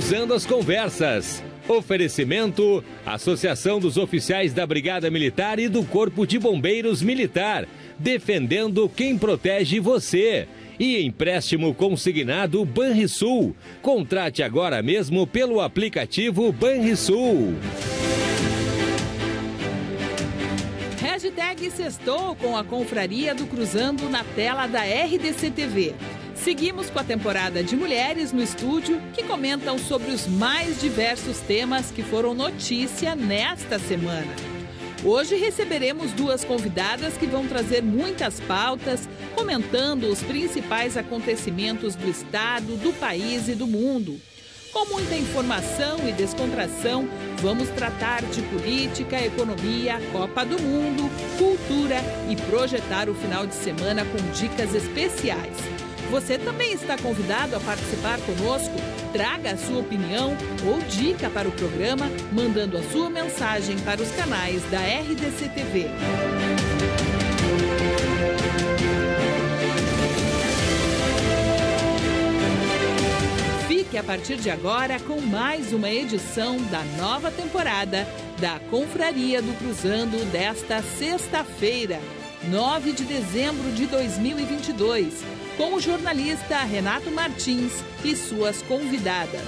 Cruzando as Conversas. Oferecimento: Associação dos Oficiais da Brigada Militar e do Corpo de Bombeiros Militar, defendendo quem protege você. E empréstimo consignado Banrisul. Contrate agora mesmo pelo aplicativo Banrisul. Hashtag Sextou com a Confraria do Cruzando na tela da RDC TV. Seguimos com a temporada de mulheres no estúdio que comentam sobre os mais diversos temas que foram notícia nesta semana. Hoje receberemos duas convidadas que vão trazer muitas pautas, comentando os principais acontecimentos do estado, do país e do mundo. Com muita informação e descontração, vamos tratar de política, economia, Copa do Mundo, cultura e projetar o final de semana com dicas especiais. Você também está convidado a participar conosco. Traga a sua opinião ou dica para o programa, mandando a sua mensagem para os canais da RDC TV. Fique a partir de agora com mais uma edição da nova temporada da Confraria do Cruzando desta sexta-feira, 9 de dezembro de 2022 com o jornalista Renato Martins e suas convidadas.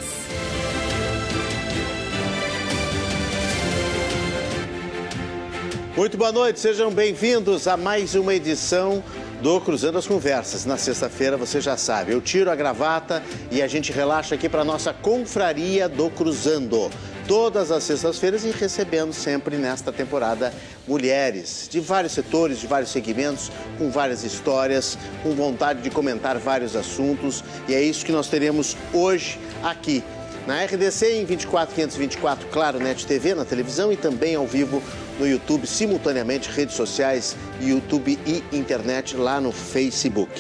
Muito boa noite, sejam bem-vindos a mais uma edição do Cruzando as Conversas. Na sexta-feira, você já sabe, eu tiro a gravata e a gente relaxa aqui para nossa confraria do Cruzando todas as sextas-feiras e recebendo sempre nesta temporada mulheres de vários setores, de vários segmentos, com várias histórias, com vontade de comentar vários assuntos. E é isso que nós teremos hoje aqui na RDC em 24524, claro, NET TV, na televisão e também ao vivo no YouTube, simultaneamente, redes sociais, YouTube e internet lá no Facebook.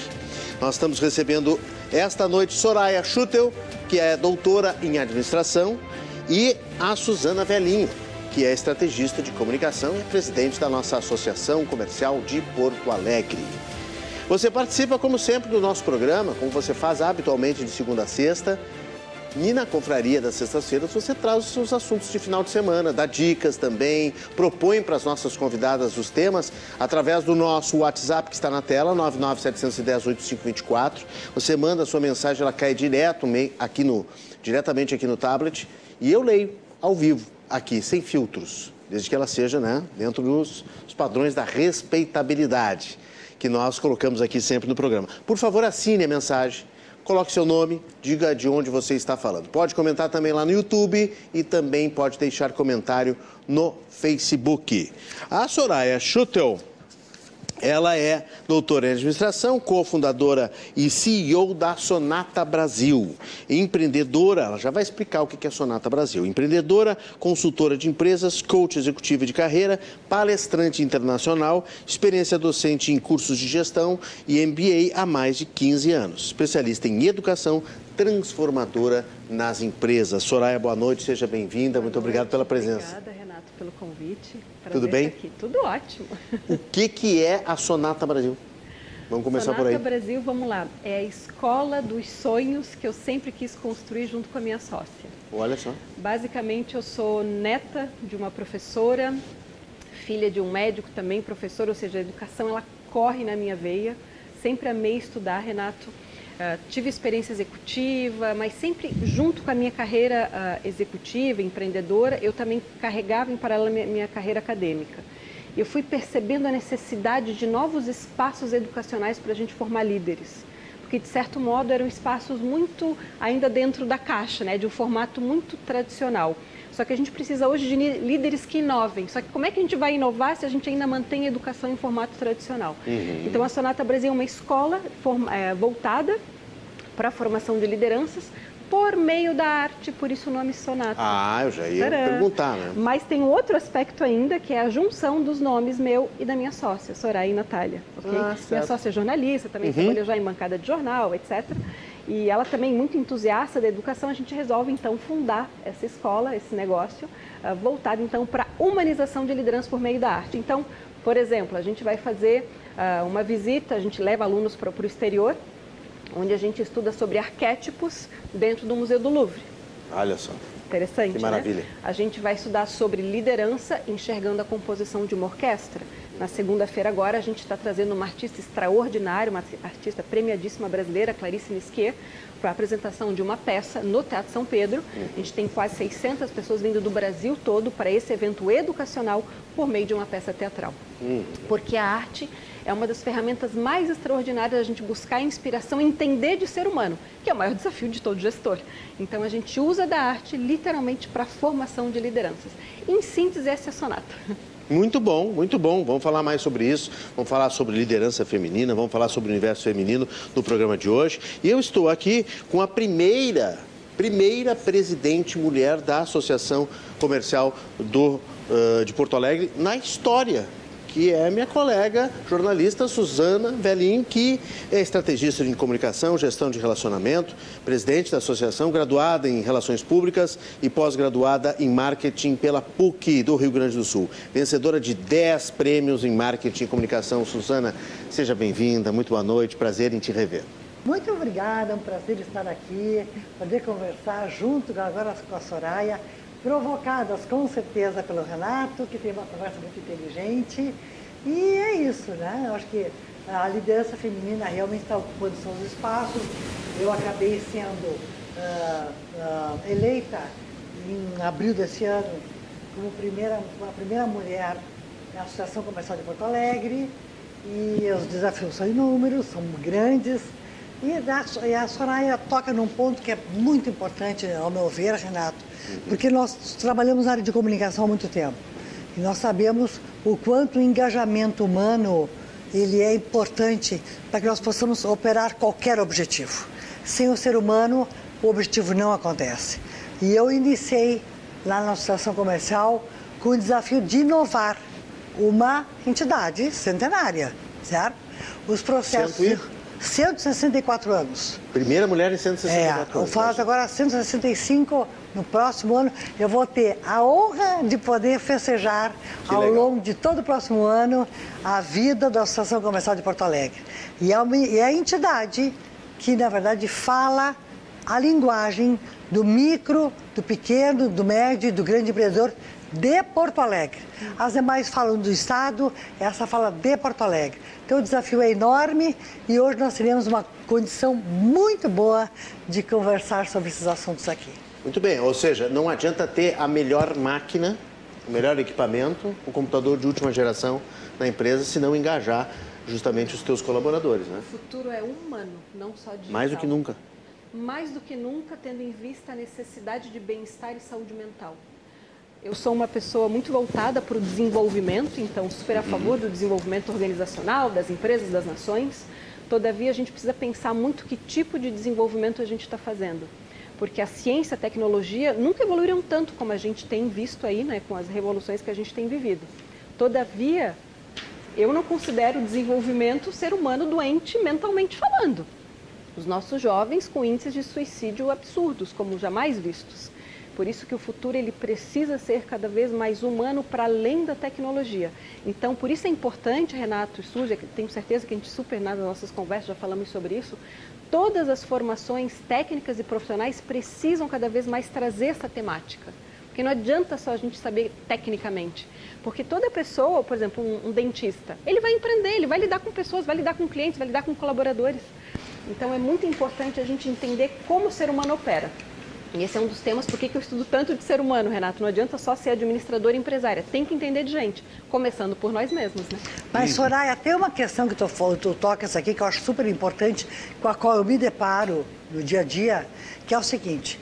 Nós estamos recebendo esta noite Soraya Schutel, que é doutora em administração e a Suzana Velhinho, que é estrategista de comunicação e presidente da nossa Associação Comercial de Porto Alegre. Você participa, como sempre, do nosso programa, como você faz habitualmente de segunda a sexta. E na confraria das sextas-feiras você traz os seus assuntos de final de semana, dá dicas também, propõe para as nossas convidadas os temas através do nosso WhatsApp que está na tela, 997108524. Você manda a sua mensagem, ela cai direto aqui no, diretamente aqui no tablet e eu leio ao vivo, aqui, sem filtros, desde que ela seja né, dentro dos padrões da respeitabilidade que nós colocamos aqui sempre no programa. Por favor, assine a mensagem, coloque seu nome, diga de onde você está falando. Pode comentar também lá no YouTube e também pode deixar comentário no Facebook. A Soraya Schutel ela é doutora em administração, cofundadora e CEO da Sonata Brasil. Empreendedora, ela já vai explicar o que é Sonata Brasil. Empreendedora, consultora de empresas, coach executiva de carreira, palestrante internacional, experiência docente em cursos de gestão e MBA há mais de 15 anos. Especialista em educação transformadora nas empresas. Soraya, boa noite, seja bem-vinda. Muito obrigado pela presença. Obrigada, Renato, pelo convite. Prazer Tudo bem? Aqui. Tudo ótimo. O que, que é a Sonata Brasil? Vamos começar Sonata por aí. Sonata Brasil, vamos lá. É a escola dos sonhos que eu sempre quis construir junto com a minha sócia. Olha só. Basicamente, eu sou neta de uma professora, filha de um médico também, professor, ou seja, a educação ela corre na minha veia. Sempre amei estudar, Renato. Uh, tive experiência executiva, mas sempre junto com a minha carreira uh, executiva, empreendedora, eu também carregava em paralelo a minha, minha carreira acadêmica. Eu fui percebendo a necessidade de novos espaços educacionais para a gente formar líderes, porque de certo modo eram espaços muito ainda dentro da caixa, né, de um formato muito tradicional. Só que a gente precisa hoje de líderes que inovem. Só que como é que a gente vai inovar se a gente ainda mantém a educação em formato tradicional? Uhum. Então a Sonata Brasil é uma escola é, voltada para a formação de lideranças por meio da arte, por isso o nome Sonata. Ah, eu já ia Tcharam. perguntar, né? Mas tem outro aspecto ainda, que é a junção dos nomes meu e da minha sócia, Soraya e Natália. Okay? Ah, minha sócia é jornalista, também uhum. trabalhou já em bancada de jornal, etc e ela também muito entusiasta da educação, a gente resolve então fundar essa escola, esse negócio, uh, voltado então para humanização de liderança por meio da arte. Então, por exemplo, a gente vai fazer uh, uma visita, a gente leva alunos para o exterior, onde a gente estuda sobre arquétipos dentro do Museu do Louvre. Olha só. Interessante, que maravilha. Né? A gente vai estudar sobre liderança enxergando a composição de uma orquestra. Na segunda-feira agora a gente está trazendo uma artista extraordinária, uma artista premiadíssima brasileira, Clarice Nisquet, para a apresentação de uma peça no Teatro São Pedro. A gente tem quase 600 pessoas vindo do Brasil todo para esse evento educacional por meio de uma peça teatral. Uhum. Porque a arte é uma das ferramentas mais extraordinárias da gente buscar inspiração e entender de ser humano, que é o maior desafio de todo gestor. Então a gente usa da arte literalmente para a formação de lideranças. Em síntese, essa é a sonata. Muito bom, muito bom. Vamos falar mais sobre isso. Vamos falar sobre liderança feminina, vamos falar sobre o universo feminino no programa de hoje. E eu estou aqui com a primeira, primeira presidente mulher da Associação Comercial do, uh, de Porto Alegre na história que é minha colega jornalista Suzana Velhinho, que é estrategista em comunicação, gestão de relacionamento, presidente da associação, graduada em Relações Públicas e pós-graduada em Marketing pela PUC do Rio Grande do Sul. Vencedora de 10 prêmios em Marketing e Comunicação. Suzana, seja bem-vinda, muito boa noite, prazer em te rever. Muito obrigada, é um prazer estar aqui, poder conversar junto agora com a Soraya provocadas com certeza pelo Renato, que tem uma conversa muito inteligente. E é isso, né? Eu acho que a liderança feminina realmente está ocupando seus espaços. Eu acabei sendo uh, uh, eleita em abril desse ano como primeira, a primeira mulher na Associação Comercial de Porto Alegre. E os desafios são inúmeros, são grandes. E a Soraya toca num ponto que é muito importante, ao meu ver, Renato, porque nós trabalhamos na área de comunicação há muito tempo. E nós sabemos o quanto o engajamento humano ele é importante para que nós possamos operar qualquer objetivo. Sem o ser humano, o objetivo não acontece. E eu iniciei lá na Associação Comercial com o desafio de inovar uma entidade centenária, certo? Os processos... 164 anos. Primeira mulher em 164 é, anos. Eu faço agora 165 no próximo ano. Eu vou ter a honra de poder festejar que ao legal. longo de todo o próximo ano a vida da Associação Comercial de Porto Alegre. E é, uma, é a entidade que, na verdade, fala a linguagem do micro, do pequeno, do médio e do grande empreendedor de Porto Alegre. As demais falam do Estado, essa fala de Porto Alegre. Então o desafio é enorme e hoje nós teremos uma condição muito boa de conversar sobre esses assuntos aqui. Muito bem, ou seja, não adianta ter a melhor máquina, o melhor equipamento, o computador de última geração na empresa, se não engajar justamente os teus colaboradores, né? O futuro é humano, não só digital. Mais do que nunca. Mais do que nunca, tendo em vista a necessidade de bem-estar e saúde mental. Eu sou uma pessoa muito voltada para o desenvolvimento, então super a favor do desenvolvimento organizacional, das empresas, das nações. Todavia, a gente precisa pensar muito que tipo de desenvolvimento a gente está fazendo. Porque a ciência a tecnologia nunca evoluíram tanto como a gente tem visto aí, né, com as revoluções que a gente tem vivido. Todavia, eu não considero o desenvolvimento ser humano doente mentalmente falando. Os nossos jovens com índices de suicídio absurdos, como jamais vistos. Por isso que o futuro ele precisa ser cada vez mais humano para além da tecnologia. Então, por isso é importante, Renato e Suja, tenho certeza que a gente super nas nossas conversas já falamos sobre isso, todas as formações técnicas e profissionais precisam cada vez mais trazer essa temática. Porque não adianta só a gente saber tecnicamente. Porque toda pessoa, por exemplo, um, um, dentista, ele vai empreender, ele vai lidar com pessoas, vai lidar com clientes, vai lidar com colaboradores. Então é muito importante a gente entender como o ser humano opera. E esse é um dos temas por que eu estudo tanto de ser humano, Renato. Não adianta só ser administrador e empresária, tem que entender de gente, começando por nós mesmos, né? Mas, Soraya, tem uma questão que tu, tu tocas aqui que eu acho super importante, com a qual eu me deparo no dia a dia, que é o seguinte: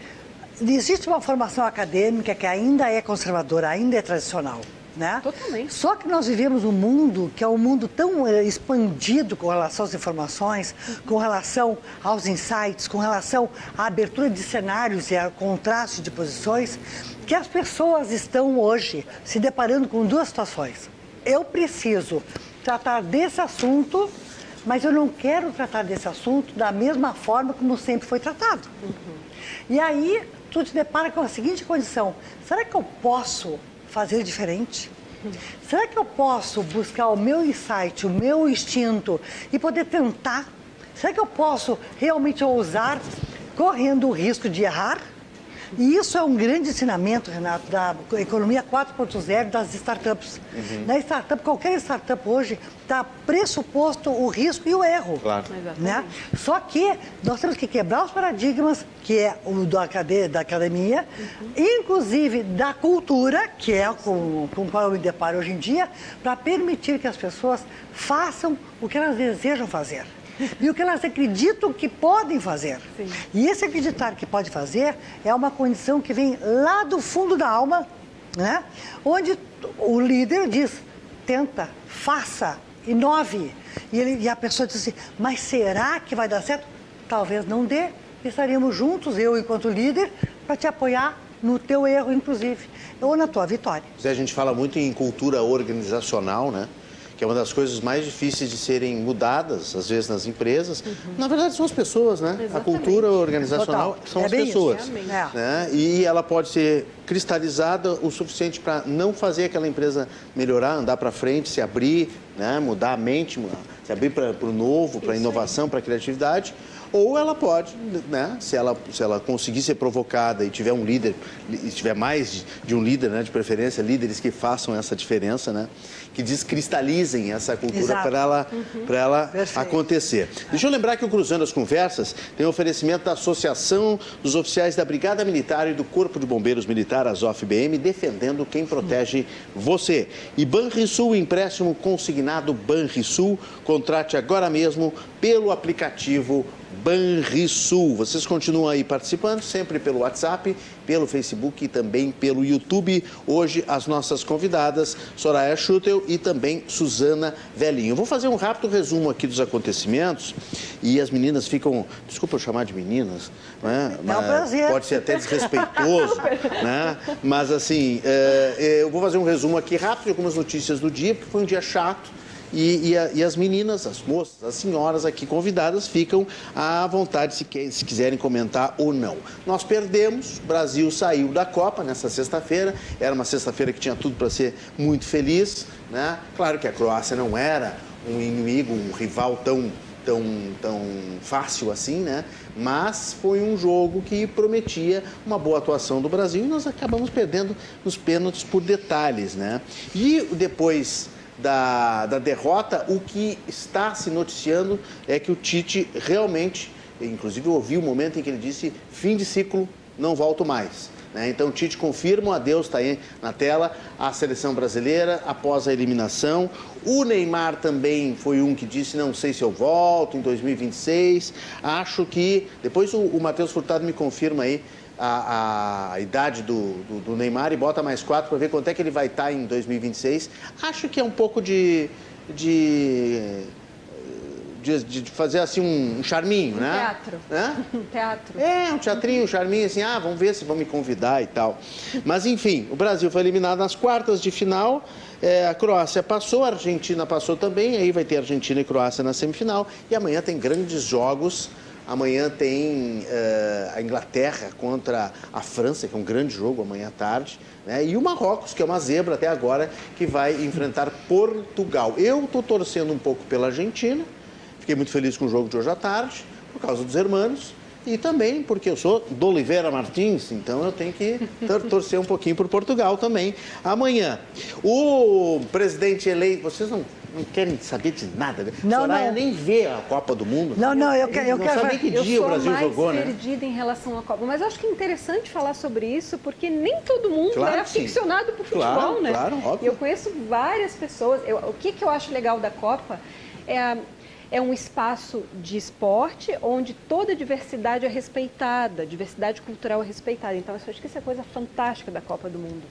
existe uma formação acadêmica que ainda é conservadora, ainda é tradicional né? Totalmente. Só que nós vivemos um mundo que é um mundo tão eh, expandido com relação às informações, com relação aos insights, com relação à abertura de cenários e ao contraste de posições, que as pessoas estão hoje se deparando com duas situações. Eu preciso tratar desse assunto, mas eu não quero tratar desse assunto da mesma forma como sempre foi tratado. Uhum. E aí tu te depara com a seguinte condição: será que eu posso fazer diferente? Será que eu posso buscar o meu insight, o meu instinto e poder tentar? Será que eu posso realmente ousar, correndo o risco de errar? E isso é um grande ensinamento, Renato, da economia 4.0 das startups. Uhum. Na startup, qualquer startup hoje está pressuposto o risco e o erro. Claro. Né? Só que nós temos que quebrar os paradigmas, que é o da, academia, da academia uhum. inclusive da cultura, que é com, com o qual eu me deparo hoje em dia, para permitir que as pessoas façam o que elas desejam fazer e o que elas acreditam que podem fazer. Sim. E esse acreditar que pode fazer é uma condição que vem lá do fundo da alma, né? onde o líder diz: tenta, faça, inove. E, ele, e a pessoa diz assim: mas será que vai dar certo? Talvez não dê. Estaríamos juntos, eu enquanto líder, para te apoiar no teu erro, inclusive, ou na tua vitória. A gente fala muito em cultura organizacional, né? Que é uma das coisas mais difíceis de serem mudadas, às vezes, nas empresas. Uhum. Na verdade, são as pessoas, né? Exatamente. A cultura organizacional Total. são é as pessoas. Isso, né? E ela pode ser cristalizada o suficiente para não fazer aquela empresa melhorar, andar para frente, se abrir, né? mudar a mente, se abrir para o novo, para a inovação, para a criatividade ou ela pode, né, se ela, se ela conseguir ser provocada e tiver um líder, e tiver mais de um líder, né, de preferência, líderes que façam essa diferença, né, que descristalizem essa cultura para ela, uhum. ela acontecer. Deixa eu lembrar que o Cruzando as Conversas tem oferecimento da Associação dos Oficiais da Brigada Militar e do Corpo de Bombeiros Militar, a ZOFBM, defendendo quem protege você. E Banrisul, empréstimo consignado Banrisul, contrate agora mesmo pelo aplicativo Banrisul. Vocês continuam aí participando, sempre pelo WhatsApp, pelo Facebook e também pelo YouTube. Hoje, as nossas convidadas, Soraya Schutel e também Suzana Velhinho. Vou fazer um rápido resumo aqui dos acontecimentos e as meninas ficam, desculpa eu chamar de meninas, né? Mas pode ser até desrespeitoso, né? Mas assim, é, eu vou fazer um resumo aqui rápido de algumas notícias do dia, porque foi um dia chato e, e, a, e, as meninas, as moças, as senhoras aqui convidadas ficam à vontade se, que, se quiserem comentar ou não. Nós perdemos, o Brasil saiu da Copa nessa sexta-feira, era uma sexta-feira que tinha tudo para ser muito feliz. Né? Claro que a Croácia não era um inimigo, um rival tão tão, tão fácil assim, né? Mas foi um jogo que prometia uma boa atuação do Brasil e nós acabamos perdendo nos pênaltis por detalhes, né? E depois da, da derrota, o que está se noticiando é que o Tite realmente, inclusive eu ouvi o momento em que ele disse fim de ciclo, não volto mais. Né? Então o Tite confirma, o adeus está aí na tela, a seleção brasileira após a eliminação. O Neymar também foi um que disse, não sei se eu volto em 2026. Acho que, depois o, o Matheus Furtado me confirma aí, a, a idade do, do, do, Neymar e bota mais quatro para ver quanto é que ele vai estar tá em 2026. Acho que é um pouco de, de de, de, fazer assim um, um charminho, um né? Teatro. Né? Um teatro. É, um teatrinho, um charminho, assim, ah, vamos ver se vão me convidar e tal. Mas enfim, o Brasil foi eliminado nas quartas de final, é, a Croácia passou, a Argentina passou também, aí vai ter Argentina e Croácia na semifinal, e amanhã tem grandes jogos Amanhã tem uh, a Inglaterra contra a França, que é um grande jogo amanhã à tarde. Né? E o Marrocos, que é uma zebra até agora, que vai enfrentar Portugal. Eu estou torcendo um pouco pela Argentina. Fiquei muito feliz com o jogo de hoje à tarde, por causa dos hermanos. E também porque eu sou do Oliveira Martins, então eu tenho que torcer um pouquinho por Portugal também. Amanhã, o presidente eleito. Vocês não não querem saber de nada. Né? Não, Soraya não. nem vê a Copa do Mundo. Não, não, eu, quero. Eu não quero sabe que dia o Brasil jogou, né? Eu perdida em relação à Copa. Mas eu acho que é interessante falar sobre isso, porque nem todo mundo claro é aficionado por futebol, claro, né? Claro, óbvio. Eu conheço várias pessoas. Eu, o que, que eu acho legal da Copa é é um espaço de esporte onde toda a diversidade é respeitada, diversidade cultural é respeitada. Então, eu acho que isso é coisa fantástica da Copa do Mundo.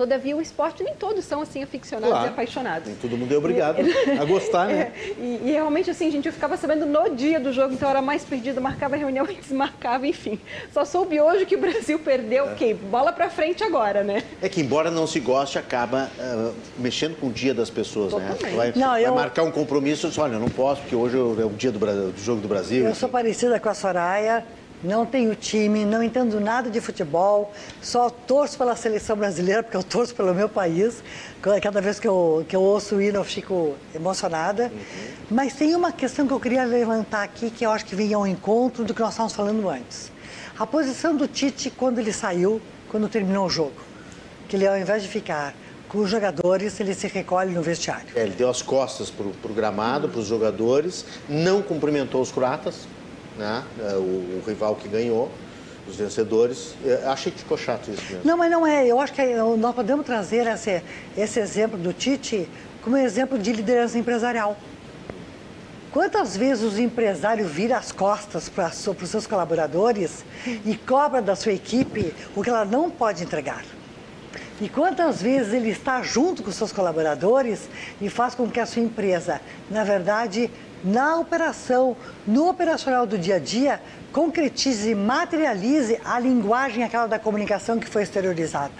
Todavia, o esporte nem todos são assim aficionados claro, e apaixonados. Nem todo mundo é obrigado a gostar, né? É, e, e, realmente, assim, gente, eu ficava sabendo no dia do jogo, então eu era mais perdida, marcava reunião e desmarcava, enfim. Só soube hoje que o Brasil perdeu, é. ok, bola pra frente agora, né? É que, embora não se goste, acaba uh, mexendo com o dia das pessoas, né? Totalmente. né? Vai, não, vai eu... marcar um compromisso, e diz, olha, não posso, porque hoje é o dia do, do jogo do Brasil. Eu enfim. sou parecida com a Soraya não tenho time, não entendo nada de futebol, só torço pela seleção brasileira, porque eu torço pelo meu país. Cada vez que eu, que eu ouço o hino, eu fico emocionada. Uhum. Mas tem uma questão que eu queria levantar aqui, que eu acho que vem ao encontro do que nós estávamos falando antes. a posição do Tite quando ele saiu, quando terminou o jogo. Que ele, ao invés de ficar com os jogadores, ele se recolhe no vestiário. É, ele deu as costas para o gramado, para os jogadores, não cumprimentou os croatas, né? É, o, o rival que ganhou os vencedores. Eu achei que ficou chato isso mesmo. Não, mas não é. Eu acho que nós podemos trazer esse, esse exemplo do Tite como exemplo de liderança empresarial. Quantas vezes o empresário vira as costas para os seus colaboradores e cobra da sua equipe o que ela não pode entregar? E quantas vezes ele está junto com seus colaboradores e faz com que a sua empresa, na verdade, na operação, no operacional do dia a dia, concretize e materialize a linguagem aquela da comunicação que foi exteriorizada.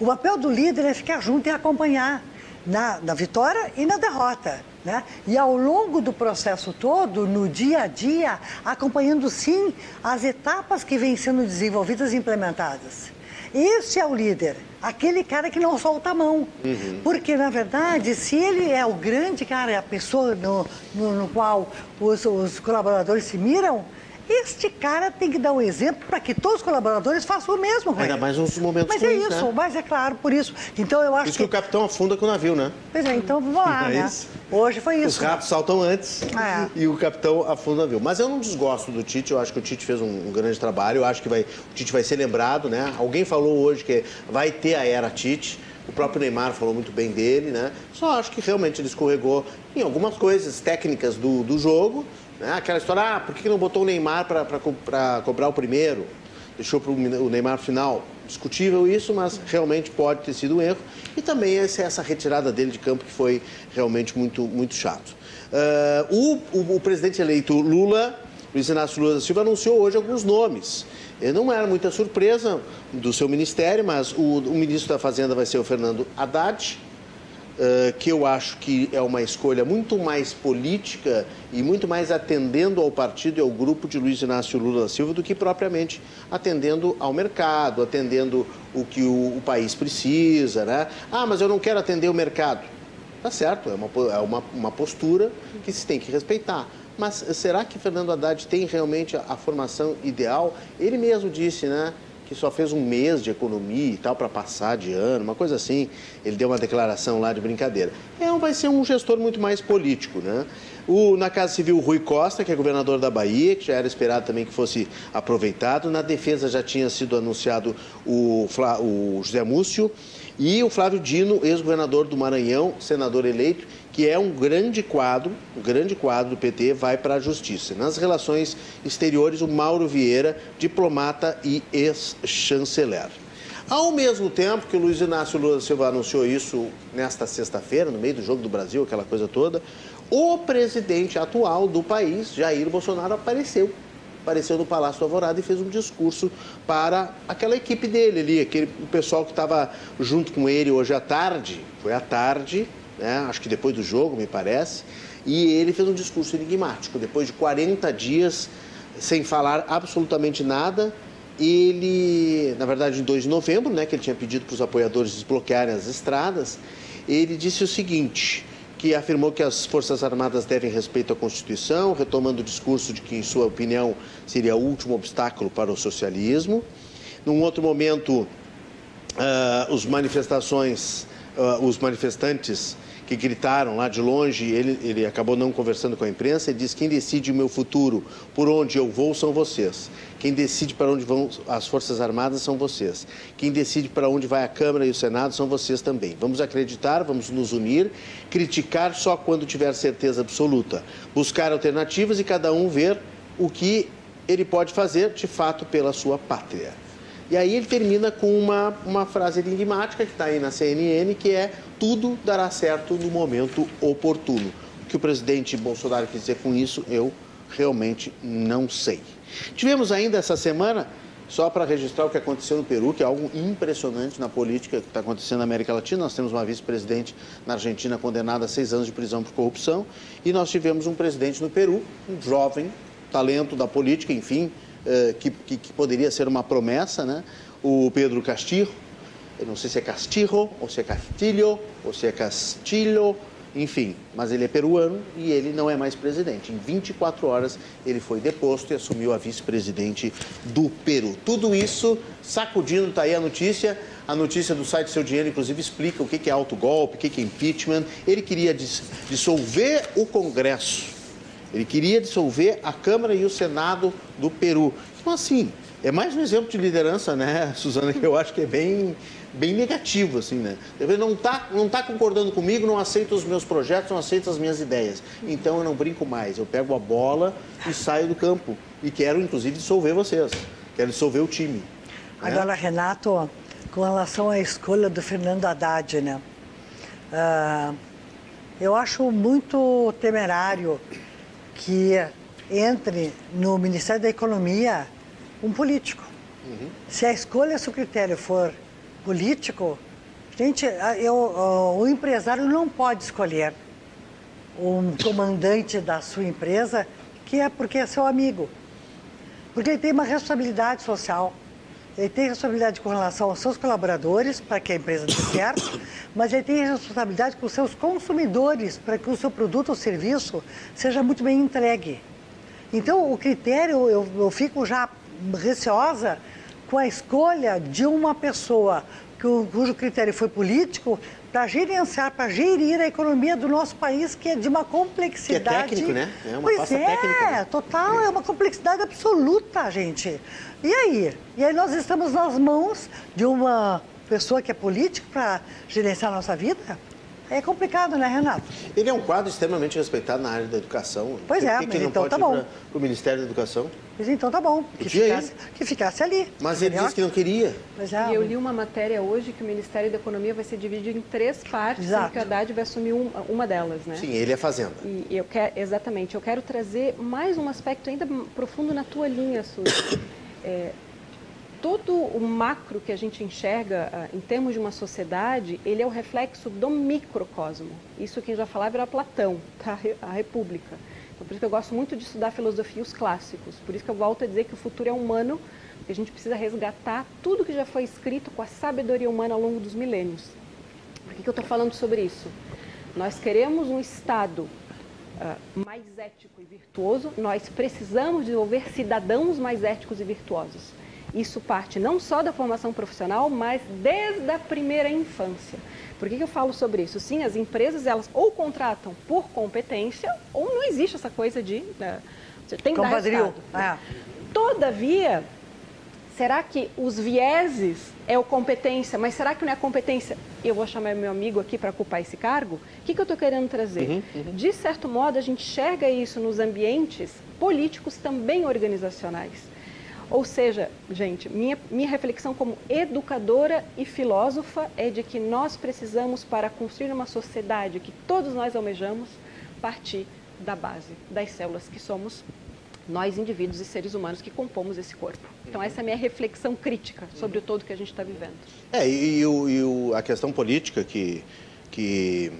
O papel do líder é ficar junto e acompanhar na, na vitória e na derrota. Né? E ao longo do processo todo, no dia a dia, acompanhando sim as etapas que vêm sendo desenvolvidas e implementadas. Esse é o líder, aquele cara que não solta a mão. Uhum. Porque, na verdade, se ele é o grande cara, é a pessoa no, no, no qual os, os colaboradores se miram, este cara tem que dar um exemplo para que todos os colaboradores façam o mesmo. Ainda ele. mais nos momentos Mas é ruins, é isso, né? mas é claro, por isso. Então eu acho isso que... que o capitão afunda com o navio, né? Pois é, então vamos lá, é né? Hoje foi isso. Os ratos saltam antes é. e o capitão afunda o navio. Mas eu não desgosto do Tite, eu acho que o Tite fez um, um, grande trabalho, eu acho que vai, o Tite vai ser lembrado, né? Alguém falou hoje que vai ter a era Tite. O próprio Neymar falou muito bem dele, né? Só acho que realmente ele escorregou em algumas coisas técnicas do, do jogo, né? Aquela história, ah, por que não botou o Neymar para cobrar o primeiro? Deixou para o Neymar final. Discutível isso, mas realmente pode ter sido um erro. E também essa, essa retirada dele de campo que foi realmente muito, muito chato. Uh, o, o, o, presidente eleito Lula, Luiz Inácio Lula da Silva, anunciou hoje alguns nomes. Não era muita surpresa do seu ministério, mas o, o ministro da Fazenda vai ser o Fernando Haddad, Uh, que eu acho que é uma escolha muito mais política e muito mais atendendo ao partido e ao grupo de Luiz Inácio Lula da Silva do que propriamente atendendo ao mercado, atendendo o que o, o país precisa, né? Ah, mas eu não quero atender o mercado. Tá certo, é uma, é uma, uma postura que se tem que respeitar. Mas será que Fernando Haddad tem realmente a, a formação ideal? Ele mesmo disse, né? Que só fez um mês de economia e tal para passar de ano, uma coisa assim. Ele deu uma declaração lá de brincadeira. É, vai ser um gestor muito mais político, né? O, na Casa Civil, Rui Costa, que é governador da Bahia, que já era esperado também que fosse aproveitado. Na defesa já tinha sido anunciado o, o José Múcio. E o Flávio Dino, ex-governador do Maranhão, senador eleito, que é um grande quadro, um grande quadro do PT, vai para a justiça. Nas relações exteriores, o Mauro Vieira, diplomata e ex-chanceler. Ao mesmo tempo que o Luiz Inácio Lula Silva anunciou isso nesta sexta-feira, no meio do Jogo do Brasil, aquela coisa toda, o presidente atual do país, Jair Bolsonaro, apareceu. Apareceu no Palácio do Alvorada e fez um discurso para aquela equipe dele ali, aquele o pessoal que estava junto com ele hoje à tarde. Foi à tarde, né? acho que depois do jogo, me parece, e ele fez um discurso enigmático. Depois de 40 dias sem falar absolutamente nada, ele, na verdade, em 2 de novembro, né, que ele tinha pedido para os apoiadores desbloquearem as estradas, ele disse o seguinte, que afirmou que as Forças Armadas devem respeito à Constituição, retomando o discurso de que, em sua opinião, seria o último obstáculo para o socialismo. Num outro momento, uh, os manifestações, uh, os manifestantes que gritaram lá de longe, ele, ele acabou não conversando com a imprensa e disse: quem decide o meu futuro, por onde eu vou, são vocês. Quem decide para onde vão as Forças Armadas são vocês. Quem decide para onde vai a Câmara e o Senado são vocês também. Vamos acreditar, vamos nos unir, criticar só quando tiver certeza absoluta, buscar alternativas e cada um ver o que ele pode fazer de fato pela sua pátria. E aí ele termina com uma, uma frase enigmática que está aí na CNN, que é tudo dará certo no momento oportuno. O que o presidente Bolsonaro quis dizer com isso, eu realmente não sei. Tivemos ainda essa semana, só para registrar o que aconteceu no Peru, que é algo impressionante na política que está acontecendo na América Latina. Nós temos uma vice-presidente na Argentina condenada a seis anos de prisão por corrupção e nós tivemos um presidente no Peru, um jovem talento da política, enfim, eh, que, que, que poderia ser uma promessa, né? o Pedro Castillo, não sei se é Castillo, ou se é Castilho, ou se é Castilho, Enfim, mas ele é peruano e ele não é mais presidente. Em 24 horas ele foi deposto e assumiu a vice-presidente do Peru. Tudo isso sacudindo, tá aí a notícia. A notícia do site Seu Dinheiro, inclusive, explica o que é autogolpe, o que é impeachment. Ele queria dissolver o Congresso. Ele queria dissolver a Câmara e o Senado do Peru. Então, assim, é mais um exemplo de liderança, né, Suzana, que eu acho que é bem, bem negativo, assim, né? Ele não está não tá concordando comigo, não aceita os meus projetos, não aceita as minhas ideias. Então eu não brinco mais, eu pego a bola e saio do campo. E quero, inclusive, dissolver vocês. Quero dissolver o time. Né? Agora, né? Renato, com relação à escolha do Fernando Haddad, né? Uh, eu acho muito temerário que entre no Ministério da Economia um político. Uhum. Se a escolha, se o critério for político, gente, eu, o empresário não pode escolher um comandante da sua empresa que é porque é seu amigo. Porque ele tem uma responsabilidade social. Ele tem responsabilidade com relação aos seus colaboradores, para que a empresa dê certo, mas ele tem responsabilidade com os seus consumidores, para que o seu produto ou serviço seja muito bem entregue. Então, o critério, eu, eu fico já receosa com a escolha de uma pessoa cujo critério foi político para gerenciar, para gerir a economia do nosso país, que é de uma complexidade. Que é técnico, né? É uma pois é, técnica, né? total, é uma complexidade absoluta, gente. E aí? E aí nós estamos nas mãos de uma pessoa que é política para gerenciar a nossa vida? É complicado, né, Renato? Ele é um quadro extremamente respeitado na área da educação. Pois Por é, que, que ele então não tá pode bom. Para o Ministério da Educação? Mas então tá bom, que ficasse, que ficasse, ali. Mas ele disse que não queria. É, e eu li uma matéria hoje que o Ministério da Economia vai ser dividido em três partes Exato. e que o Haddad vai assumir um, uma delas, né? Sim, ele é Fazenda. E eu quero, exatamente, eu quero trazer mais um aspecto ainda profundo na tua linha, Suzy. É, todo o macro que a gente enxerga uh, em termos de uma sociedade, ele é o reflexo do microcosmo. Isso quem já falava era Platão, tá? a República. Então, por isso que eu gosto muito de estudar filosofia os clássicos. Por isso que eu volto a dizer que o futuro é humano, que a gente precisa resgatar tudo que já foi escrito com a sabedoria humana ao longo dos milênios. Por que, que eu estou falando sobre isso? Nós queremos um Estado uh, mais ético e virtuoso, nós precisamos desenvolver cidadãos mais éticos e virtuosos. Isso parte não só da formação profissional, mas desde a primeira infância. Por que, que eu falo sobre isso? Sim, as empresas elas ou contratam por competência ou não existe essa coisa de uh, você tem que Compadril. dar É. Todavia, será que os vieses é o competência, mas será que não é competência? Eu vou chamar meu amigo aqui para ocupar esse cargo? O que, que eu estou querendo trazer? Uhum, uhum. De certo modo, a gente enxerga isso nos ambientes políticos também organizacionais. Ou seja, gente, minha, minha reflexão como educadora e filósofa é de que nós precisamos, para construir uma sociedade que todos nós almejamos, partir da base, das células que somos nós, indivíduos e seres humanos que compomos esse corpo. Então, essa é a minha reflexão crítica sobre o todo que a gente está vivendo. É, e, e, o, e o, a questão política que, que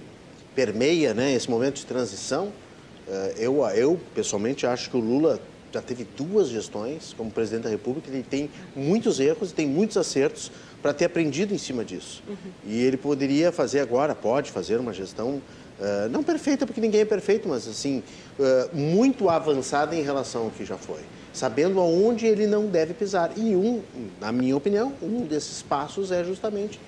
permeia né, esse momento de transição, eh, eu, eu pessoalmente acho que o Lula já teve duas gestões como presidente da República, ele tem muitos erros e tem muitos acertos para ter aprendido em cima disso. Uhum. E ele poderia fazer agora, pode fazer uma gestão uh, não perfeita, porque ninguém é perfeito, mas assim, uh, muito avançada em relação ao que já foi. Sabendo aonde ele não deve pisar. E um, na minha opinião, um desses passos é justamente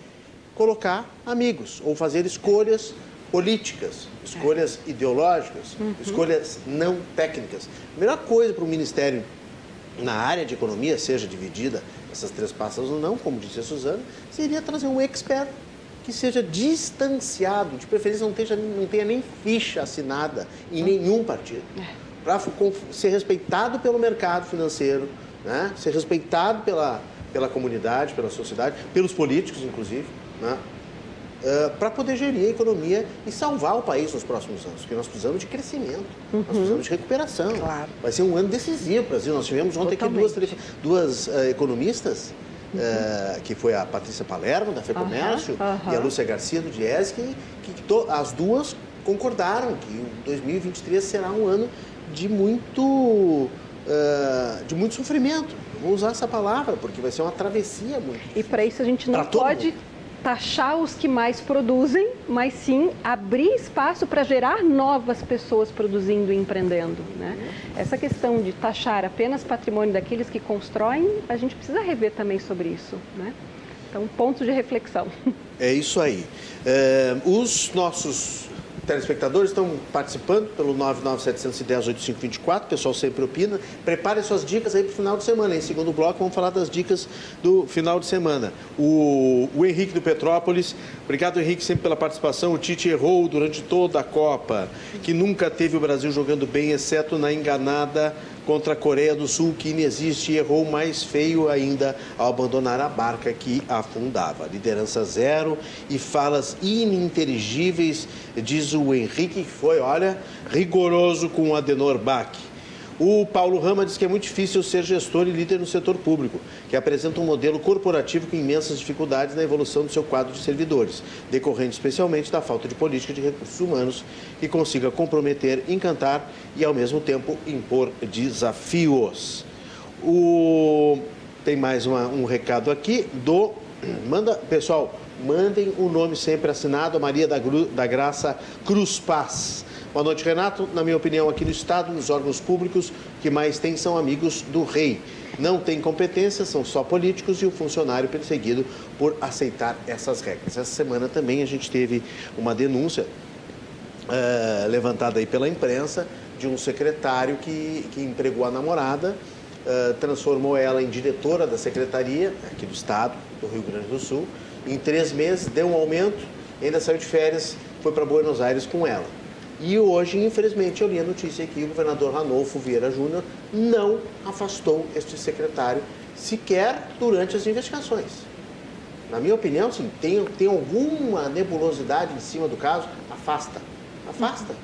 colocar amigos ou fazer escolhas políticas, escolhas é. ideológicas, uhum. escolhas não técnicas. A melhor coisa para o Ministério na área de economia, seja dividida essas três pastas ou não, como disse a Suzana, seria trazer um expert que seja distanciado, de preferência não tenha, não tenha nem ficha assinada em nenhum partido, é. para ser respeitado pelo mercado financeiro, né? ser respeitado pela, pela comunidade, pela sociedade, pelos políticos, inclusive. Né? Uh, para poder gerir a economia e salvar o país nos próximos anos, porque nós precisamos de crescimento, uhum. nós precisamos de recuperação. Claro. Vai ser um ano decisivo para o Brasil. Nós tivemos ontem aqui duas, duas uh, economistas, uhum. uh, que foi a Patrícia Palermo, da FEComércio, uhum. e a Lúcia Garcia, do Diese, que, que to, as duas concordaram que 2023 será um ano de muito, de muito sofrimento. Vou usar essa palavra, porque vai ser uma travessia muito. E para isso a gente não pode taxar os que mais produzem, mas sim abrir espaço para gerar novas pessoas produzindo e empreendendo. Né? Essa questão de taxar apenas patrimônio daqueles que constroem, a gente precisa rever também sobre isso. Né? Então, pontos de reflexão. É isso aí. É, os nossos telespectadores estão participando pelo 99710-8524, o pessoal sempre opina. Prepare suas dicas aí para o final de semana. Em segundo bloco, vamos falar das dicas do final de semana. O, o Henrique do Petrópolis, obrigado Henrique sempre pela participação. O Tite errou durante toda a Copa, que nunca teve o Brasil jogando bem, exceto na enganada contra a Coreia do Sul, que inexiste e errou mais feio ainda ao abandonar a barca que afundava. Liderança zero e falas ininteligíveis, diz o Henrique, que foi, olha, rigoroso com o Adenor Bach. O Paulo Rama diz que é muito difícil ser gestor e líder no setor público, que apresenta um modelo corporativo com imensas dificuldades na evolução do seu quadro de servidores, decorrente especialmente da falta de política de recursos humanos que consiga comprometer, encantar e, ao mesmo tempo, impor desafios. O... Tem mais uma, um recado aqui do. Manda, pessoal, mandem o nome sempre assinado, Maria da, Gru... da Graça Cruz Paz. Boa noite, Renato. Na minha opinião, aqui no Estado, nos órgãos públicos, que mais tem são amigos do rei. Não tem competência, são só políticos e o funcionário perseguido por aceitar essas regras. Essa semana também a gente teve uma denúncia uh, levantada aí pela imprensa de um secretário que, que empregou a namorada, uh, transformou ela em diretora da secretaria aqui do Estado, do Rio Grande do Sul. Em três meses, deu um aumento, ainda saiu de férias, foi para Buenos Aires com ela. E hoje, infelizmente, eu li a notícia que o governador Ranolfo Vieira Júnior não afastou este secretário sequer durante as investigações. Na minha opinião, sim, tem, tem alguma nebulosidade em cima do caso, afasta. Afasta.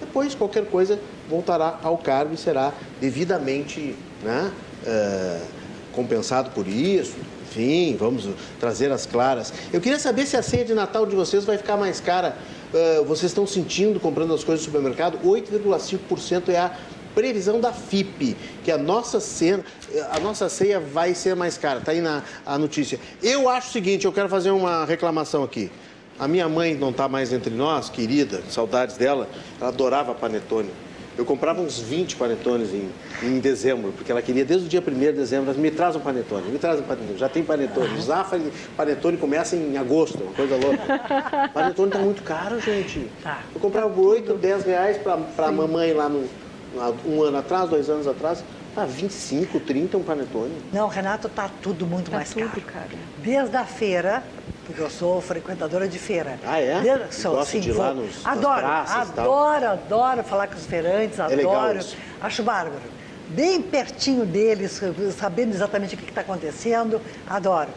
Depois, qualquer coisa voltará ao cargo e será devidamente né, uh, compensado por isso. Enfim, vamos trazer as claras. Eu queria saber se a ceia de Natal de vocês vai ficar mais cara uh, vocês estão sentindo comprando as coisas no supermercado, 8,5% é a previsão da FIP, que a nossa, ceia, a nossa ceia vai ser mais cara. Está aí na a notícia. Eu acho o seguinte, eu quero fazer uma reclamação aqui. A minha mãe não está mais entre nós, querida, saudades dela, ela adorava panetone. Eu comprava uns 20 panetones em, em dezembro, porque ela queria desde o dia 1 de dezembro, me traz um panetone, me traz um panetone, já tem panetone. O Zafra panetone começa em agosto, uma coisa louca. panetone está muito caro, gente. Tá. Eu comprava por 8, 10 reais para a mamãe lá no, um ano atrás, dois anos atrás. Tá 25, 30 um panetone. Não, Renato, tá tudo muito tá mais tudo, caro. cara. Desde a feira, porque eu sou frequentadora de feira. Ah, é? Desde, sou, Gosta sim, de ir lá nos, adoro, praças e tal? adoro, adoro falar com os feirantes, É adoro. Acho bárbaro. Bem pertinho deles, sabendo exatamente o que está acontecendo, adoro.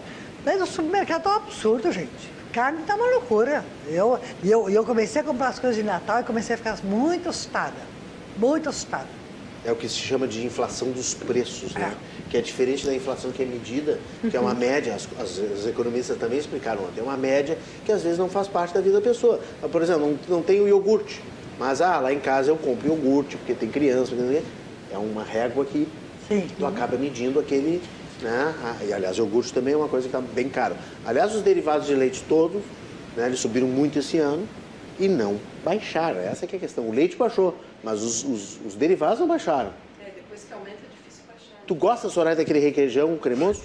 Mas o supermercado é um absurdo, gente. Carne está uma loucura. Eu, eu, eu comecei a comprar as coisas de Natal e comecei a ficar muito assustada. Muito assustada. É o que se chama de inflação dos preços, né? É. Que é diferente da inflação que é medida, que é uma média, as, as, as economistas também explicaram ontem, é uma média que às vezes não faz parte da vida da pessoa. Ah, Por exemplo, não, não tem o iogurte, mas ah, lá em casa eu compro iogurte, porque tem criança, é uma régua que Sim. tu acaba medindo aquele. Né? Ah, E aliás, iogurte também é uma coisa que está bem caro. Aliás, os derivados de leite todos, né, eles subiram muito esse ano e não baixaram. Essa que é a questão. O leite baixou, mas os, os- os derivados não baixaram. É, depois que aumenta é difícil baixar. Tu gosta, Soraya, daquele requeijão cremoso?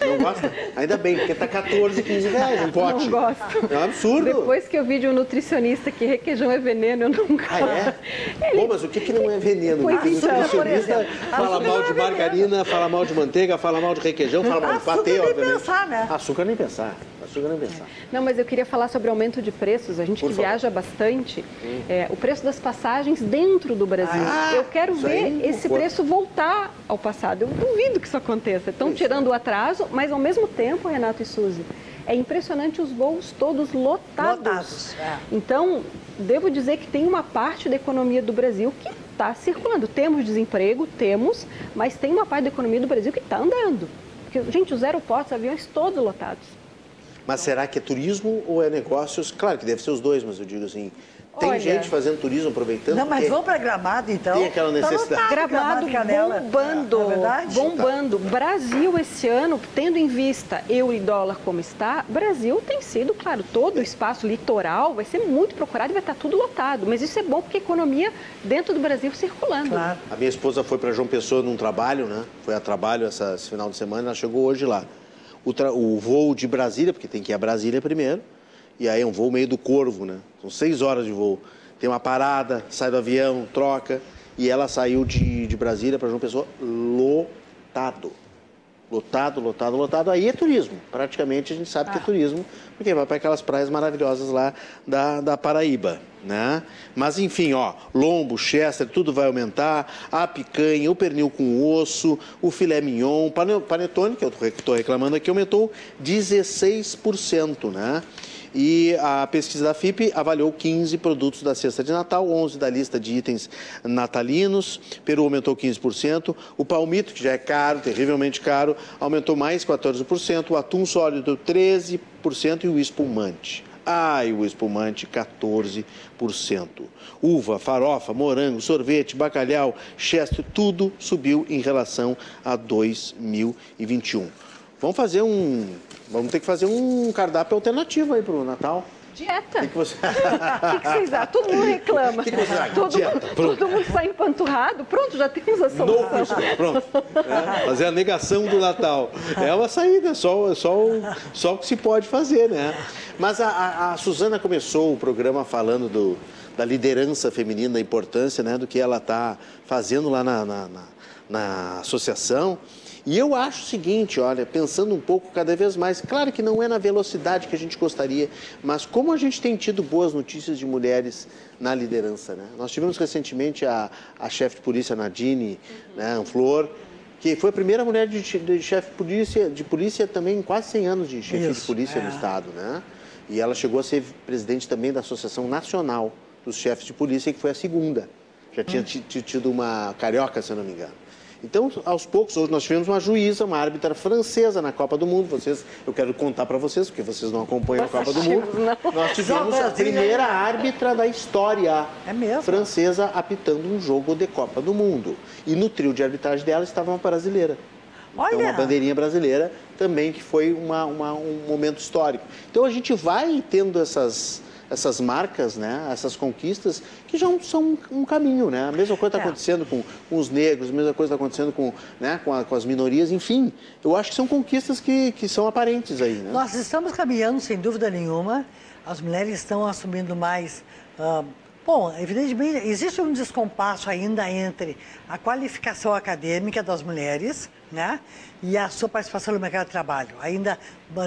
Não. Não gosta? Ainda bem, porque tá 14, 15 reais um pote. Não gosto. É um absurdo. Depois que eu vi de um nutricionista que requeijão é veneno, eu nunca. Ah, é? Pô, mas o que, que não é veneno? Pois O então, nutricionista exemplo, fala açúcar mal não de é margarina, fala mal de manteiga, fala mal de requeijão, fala mal de Açúcar patê, nem obviamente. pensar, né? Açúcar nem pensar. Açúcar nem pensar. Não, mas eu queria falar sobre aumento de preços. A gente Por que favor. viaja bastante, é, o preço das passagens dentro do Brasil. Ah, eu quero ver esse concordo. preço voltar ao passado. Eu duvido que isso aconteça. Estão Isso. tirando o atraso, mas ao mesmo tempo, Renato e Suzy, é impressionante os voos todos lotados. Lotados, é. Então, devo dizer que tem uma parte da economia do Brasil que está circulando. Temos desemprego, temos, mas tem uma parte da economia do Brasil que está andando. Porque, gente, os aeroportos, os aviões todos lotados. Mas será que é turismo ou é negócios? Claro que deve ser os dois, mas eu digo assim, Tem Olha, gente fazendo turismo aproveitando. Não, mas vamos para Gramado, então. Tem aquela Tá necessidade. lotado Gramado Canela. bombando, Não é verdade? bombando. Brasil esse ano, tendo em vista euro e dólar como está, Brasil tem sido, claro, todo o espaço litoral vai ser muito procurado e vai estar tudo lotado. Mas isso é bom porque a economia dentro do Brasil circulando. Claro. A minha esposa foi para João Pessoa num trabalho, né? Foi a trabalho essa, esse final de semana, ela chegou hoje lá. O, o voo de Brasília, porque tem que ir a Brasília primeiro, e aí é um voo meio do Corvo, né? São seis horas de voo. Tem uma parada, sai do avião, troca, e ela saiu de, de Brasília para João Pessoa lotado. Lotado, lotado, lotado. Aí é turismo. Praticamente a gente sabe que é turismo, porque vai para aquelas praias maravilhosas lá da, da Paraíba, né? Mas enfim, ó, lombo, chester, tudo vai aumentar. A picanha, o pernil com osso, o filé mignon, panetone, que eu estou reclamando aqui, aumentou 16%, né? E a pesquisa da FIP avaliou 15 produtos da cesta de Natal, 11 da lista de itens natalinos. Peru aumentou 15%. O palmito, que já é caro, terrivelmente caro, aumentou mais 14%. O atum sólido, 13%. E o espumante. Ai, o espumante, 14%. Uva, farofa, morango, sorvete, bacalhau, chester, tudo subiu em relação a 2021. Vamos fazer um. Vamos ter que fazer um cardápio alternativo aí para o Natal. Dieta. O que, que você. Que, que vocês acham? Todo mundo reclama. O que que você acha? todo, Dieta, mundo, todo mundo sai empanturrado. Pronto, já temos a solução. Christmas, pronto. É, fazer a negação do Natal. É uma saída, só, só, o- só o que se pode fazer, né? Mas a, a, a Suzana começou o programa falando do, da liderança feminina, da importância né, do que ela está fazendo lá na, na, na- na associação. E eu acho o seguinte, olha, pensando um pouco cada vez mais, claro que não é na velocidade que a gente gostaria, mas como a gente tem tido boas notícias de mulheres na liderança, né? Nós tivemos recentemente a, a chefe de polícia Nadine, né, Flor, que foi a primeira mulher de, de chefe de polícia, de polícia também em quase 100 anos de chefia de Isso, polícia no é. estado, né? E ela chegou a ser presidente também da Associação Nacional dos Chefes de Polícia, que foi a segunda. Já tinha ti- ti- tido uma carioca, se eu não me engano. Então, aos poucos, hoje nós tivemos uma juíza, uma árbitra francesa na Copa do Mundo. Vocês, eu quero contar para vocês, porque vocês não acompanham a Copa do Mundo. assistimos, Nós tivemos a primeira árbitra da história É francesa apitando um jogo de Copa do Mundo. E no trio de arbitragem dela estava uma brasileira. Então, Olha! uma bandeirinha brasileira também, que foi uma- uma- um momento histórico. Então, a gente vai tendo essas, essas marcas, né? essas conquistas, que já são um caminho. Né? A mesma coisa está É. acontecendo com, os negros, a mesma coisa está acontecendo com, né? com, a- com as minorias, enfim. Eu acho que são conquistas que, que são aparentes aí. Né? Nós estamos caminhando, sem dúvida nenhuma. As mulheres estão assumindo mais. ah, bom, evidentemente, existe um descompasso ainda entre a qualificação acadêmica das mulheres né, e a sua participação no mercado de trabalho. Ainda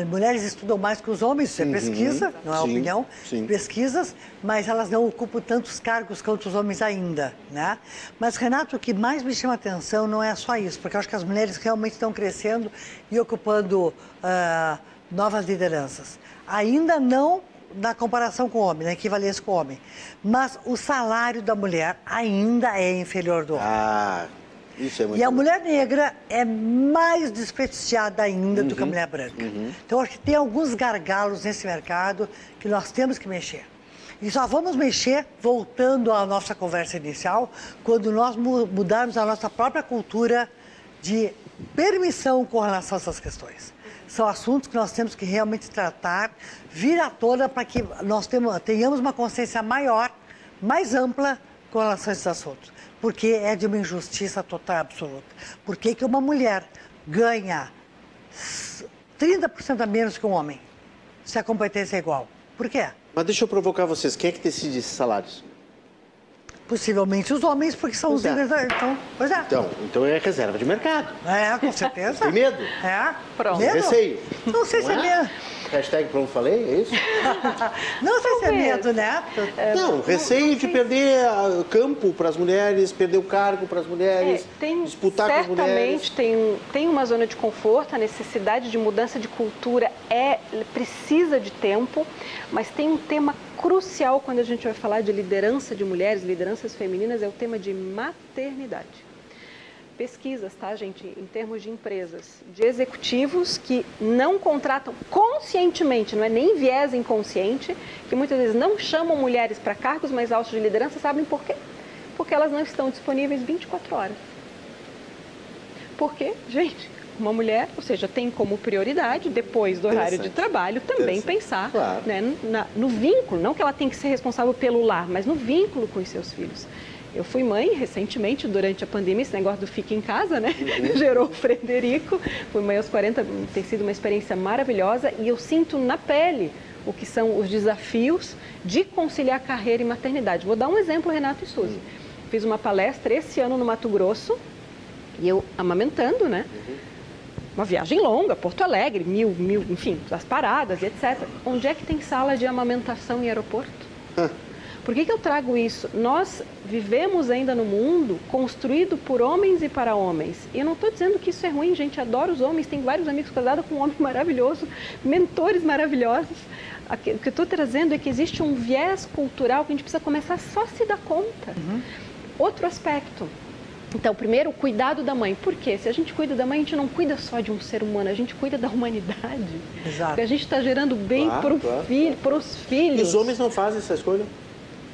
mulheres estudam mais que os homens, isso é pesquisa, não é Uhum. Sim, opinião, sim. pesquisas, mas elas não ocupam tantos cargos quanto os homens ainda, né? Mas, Renato, o que mais me chama a atenção não é só isso, porque eu acho que as mulheres realmente estão crescendo e ocupando ah, novas lideranças. Ainda não na comparação com o homem, na equivalência com o homem, mas o salário da mulher ainda é inferior do homem. Ah, isso é muito E a bom. mulher negra é mais desprestigiada ainda do que Uhum. a mulher branca. Então, acho que tem alguns gargalos nesse mercado que nós temos que mexer. E só vamos mexer, voltando à nossa conversa inicial, quando nós mu- mudarmos a nossa própria cultura de permissão com relação a essas questões. São assuntos que nós temos que realmente tratar, vir à tona para que nós tenhamos uma consciência maior, mais ampla com relação a esses assuntos. Porque é de uma injustiça total absoluta. Por que, uma mulher ganha s- 30% a menos que um homem, se a competência é igual? Por quê? Mas deixa eu provocar vocês. Quem é que decide esses salários? Possivelmente os homens, porque são os é. líderes. da- Então, pois é. Então, então é reserva de mercado. É, com certeza. Tem medo? É. Pronto. Medo? Receio. Não sei se é medo. Hashtag pronto falei, é isso? Não sei se é medo, né? não, receio de perder ah, campo para as mulheres, perder o cargo para as mulheres, É, tem, disputar com as mulheres. certamente tem, tem uma zona de conforto, a necessidade de mudança de cultura é precisa de tempo, mas tem um tema crucial quando a gente vai falar de liderança de mulheres, lideranças femininas, é o tema de maternidade. Pesquisas, tá, gente, em termos de empresas, de executivos que não contratam conscientemente, não é nem viés inconsciente, que muitas vezes não chamam mulheres para cargos mais altos de liderança, sabem por quê? Porque elas não estão disponíveis 24 horas. Por quê? Gente, uma mulher, ou seja, tem como prioridade, depois do horário de trabalho, também pensar claro. né, na, no vínculo, não que ela tem que ser responsável pelo lar, mas no vínculo com os seus filhos. Eu fui mãe recentemente, durante a pandemia, esse negócio do fica em casa, né? Uhum. Gerou o Frederico. Fui mãe aos 40, tem sido uma experiência maravilhosa e eu sinto na pele o que são os desafios de conciliar carreira e maternidade. Vou dar um exemplo, Renato e Suzy. Uhum. Fiz uma palestra esse ano no Mato Grosso e eu amamentando, né? Uhum. Uma viagem longa, Porto Alegre, mil, mil, enfim, as paradas e etc. Onde é que tem sala de amamentação em aeroporto? Por que, que eu trago isso? Nós vivemos ainda no mundo construído por homens e para homens. E eu não estou dizendo que isso é ruim, gente. Adoro os homens. Tenho vários amigos casados com um homem maravilhoso, mentores maravilhosos. O que eu estou trazendo é que existe um viés cultural que a gente precisa começar só a se dar conta. Uhum. Outro aspecto. Então, primeiro, o cuidado da mãe. Por quê? Se a gente cuida da mãe, a gente não cuida só de um ser humano, a gente cuida da humanidade. Exato. Porque a gente está gerando bem claro, para claro, filho, claro. os filhos. E os homens não fazem essa escolha?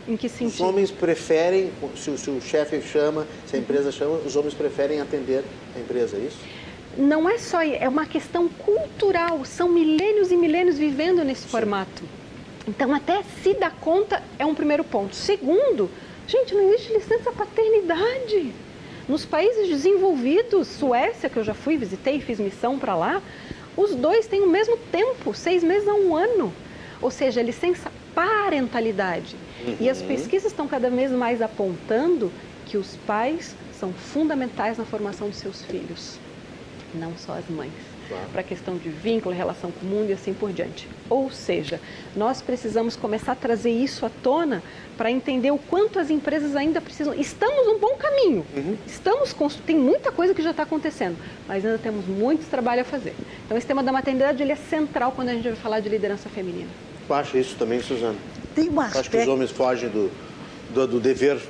Em que sentido? Os homens preferem, se, se o chefe chama, se a empresa chama, os homens preferem atender a empresa, é isso? Não é só, é uma questão cultural. São milênios e milênios vivendo nesse Sim. formato. Então, até se dar conta é um primeiro ponto. Segundo, gente, não existe licença paternidade. Nos países desenvolvidos, Suécia, que eu já fui, visitei, fiz missão para lá, os dois têm o mesmo tempo, seis meses a um ano. Ou seja, licença parentalidade. Uhum. E as uhum. pesquisas estão cada vez mais apontando que os pais são fundamentais na formação de seus filhos, não só as mães. Claro. Para a questão de vínculo, relação com o mundo e assim por diante. Ou seja, nós precisamos começar a trazer isso à tona para entender o quanto as empresas ainda precisam. Estamos num bom caminho. Uhum. Estamos tem muita coisa que já está acontecendo, mas ainda temos muito trabalho a fazer. Então esse tema da maternidade ele é central quando a gente vai falar de liderança feminina. Tu acha isso também, Suzana? Tem uma aspecto... Acho que os homens fogem do, do, do dever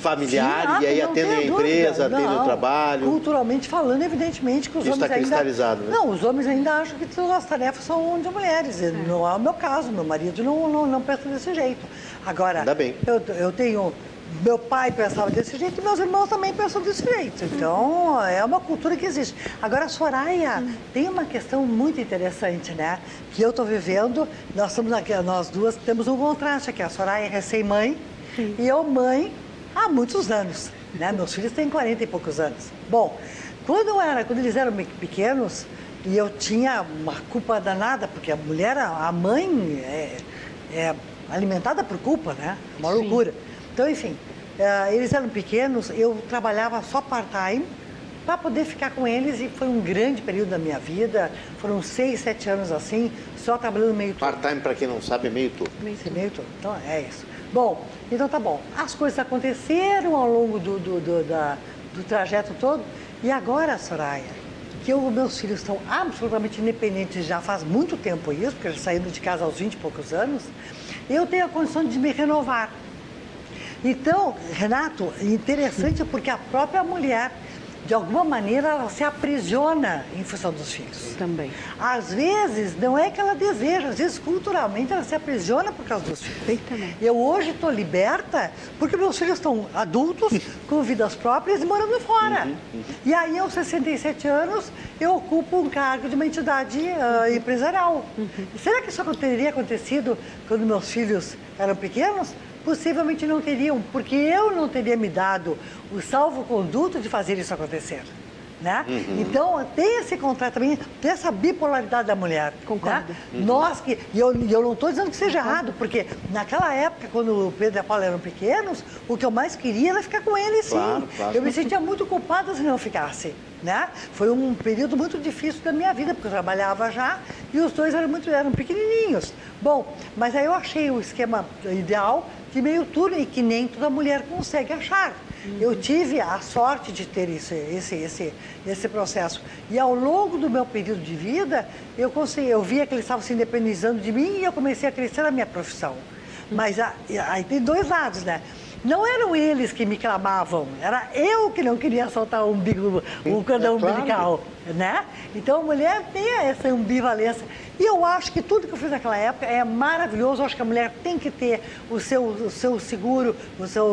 familiar Sim, e aí atendem a empresa, atendem o trabalho. Culturalmente falando, evidentemente que os Isso homens está cristalizado, ainda... né? Não, os homens ainda acham que todas as tarefas são de mulheres. É. Não é o meu caso, meu marido não, não, não pensa desse jeito. Agora, ainda bem. Eu, eu tenho meu pai pensava desse jeito e meus irmãos também pensam desse jeito. Então, é uma cultura que existe. Agora, a Soraya tem uma questão muito interessante, né? Que eu estou vivendo, nós estamos aqui, nós duas temos um contraste aqui. A Soraya é recém-mãe e eu mãe há muitos anos. Né? Meus filhos têm 40 e poucos anos. Bom, quando, eu era, quando eles eram pequenos, e eu tinha uma culpa danada, porque a mulher, a mãe, é, é alimentada por culpa, né? Uma Sim. loucura. Então, enfim, uh, eles eram pequenos, eu trabalhava só part-time para poder ficar com eles e foi um grande período da minha vida. Foram seis, sete anos assim, só trabalhando meio turno. Part-time, para quem não sabe, é meio turno. Meio, meio turno, então é isso. Bom, então tá bom. As coisas aconteceram ao longo do, do, do, da, do trajeto todo e agora, Soraya, que eu, meus filhos estão absolutamente independentes já faz muito tempo isso, porque eles saíram de casa aos 20 e poucos anos, eu tenho a condição de me renovar. Então, Renato, interessante porque a própria mulher de alguma maneira ela se aprisiona em função dos filhos. Também. Às vezes não é que ela deseja, às vezes culturalmente ela se aprisiona por causa dos filhos. Também. Eu hoje estou liberta porque meus filhos estão adultos, com vidas próprias e morando fora. Uhum, uhum. E aí, aos 67 anos, eu ocupo um cargo de uma entidade uh, empresarial. Uhum. Será que isso teria acontecido quando meus filhos eram pequenos? Possivelmente não teriam, porque eu não teria me dado o salvo-conduto de fazer isso acontecer. Né? Uhum. Então, tem esse contrato também, tem essa bipolaridade da mulher. Concordo. Né? Uhum. Nós que. E eu, eu não estou dizendo que seja Concordo. errado, porque naquela época, quando o Pedro e a Paula eram pequenos, o que eu mais queria era ficar com eles, sim. Claro, claro. Eu me sentia muito culpada se não ficasse. Né? Foi um período muito difícil da minha vida, porque eu trabalhava já e os dois eram muito eram pequenininhos. Bom, mas aí eu achei o esquema ideal de meio turno e que nem toda mulher consegue achar. Uhum. Eu tive a sorte de ter esse, esse, esse, esse processo. E ao longo do meu período de vida, eu, consegui, eu via que eles estavam se independizando de mim e eu comecei a crescer na minha profissão. Mas aí tem dois lados, né? Não eram eles que me clamavam, era eu que não queria soltar o umbigo, o cordão É claro. umbilical, né? Então a mulher tem essa ambivalência. E eu acho que tudo que eu fiz naquela época é maravilhoso. Eu acho que a mulher tem que ter o seu, o seu seguro, o seu,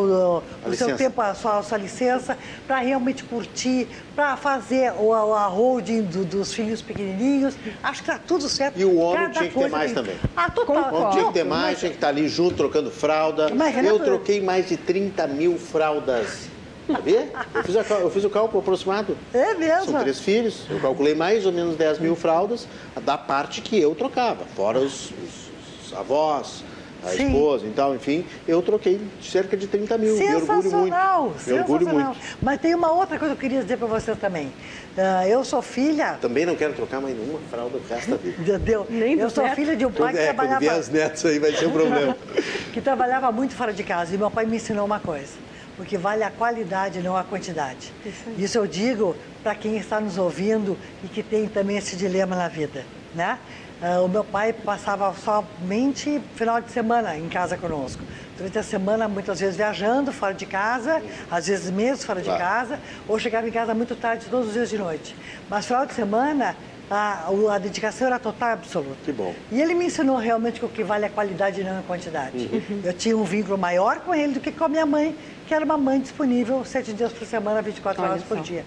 o seu tempo, a sua, a sua licença, para realmente curtir, para fazer o, a holding do- dos filhos pequenininhos. Acho que está tudo certo. E o homem Cada tinha que ter mais tem- também. Ah, total. O homem tinha que ter mais, tinha que estar ali junto, trocando fralda. Mas, Renato, eu troquei mais de 30 mil fraldas. Sabia? Eu fiz, a eu fiz o cálculo aproximado. É mesmo? São três filhos. Eu calculei mais ou menos 10 mil fraldas da parte que eu trocava. Fora os, os- os avós, a Sim. esposa e tal, enfim. Eu troquei cerca de 30 mil. Me orgulho muito. Sensacional, Me orgulho sensacional. muito. Mas tem uma outra coisa que eu queria dizer para vocês também. Ah, eu sou filha, Também não quero trocar mais nenhuma fralda o resto da vida. entendeu? Nem eu sou netos? filha de um pai que é, quando vier trabalhava, as netas aí vai ser um problema. que trabalhava muito fora de casa. E meu pai me ensinou uma coisa. O que vale a qualidade, não a quantidade. Isso, eu digo para quem está nos ouvindo e que tem também esse dilema na vida, né? Ah, o meu pai passava somente final de semana em casa conosco. Durante a semana, muitas vezes viajando fora de casa, às vezes meses fora de Claro. casa, ou chegava em casa muito tarde, todos os dias de noite. Mas final de semana, a, a dedicação era total e absoluta. Que bom. E ele me ensinou realmente que o que vale é a qualidade e não a quantidade. Uhum. Eu tinha um vínculo maior com ele do que com a minha mãe, que era uma mãe disponível sete dias por semana, 24 Olha horas por só. dia.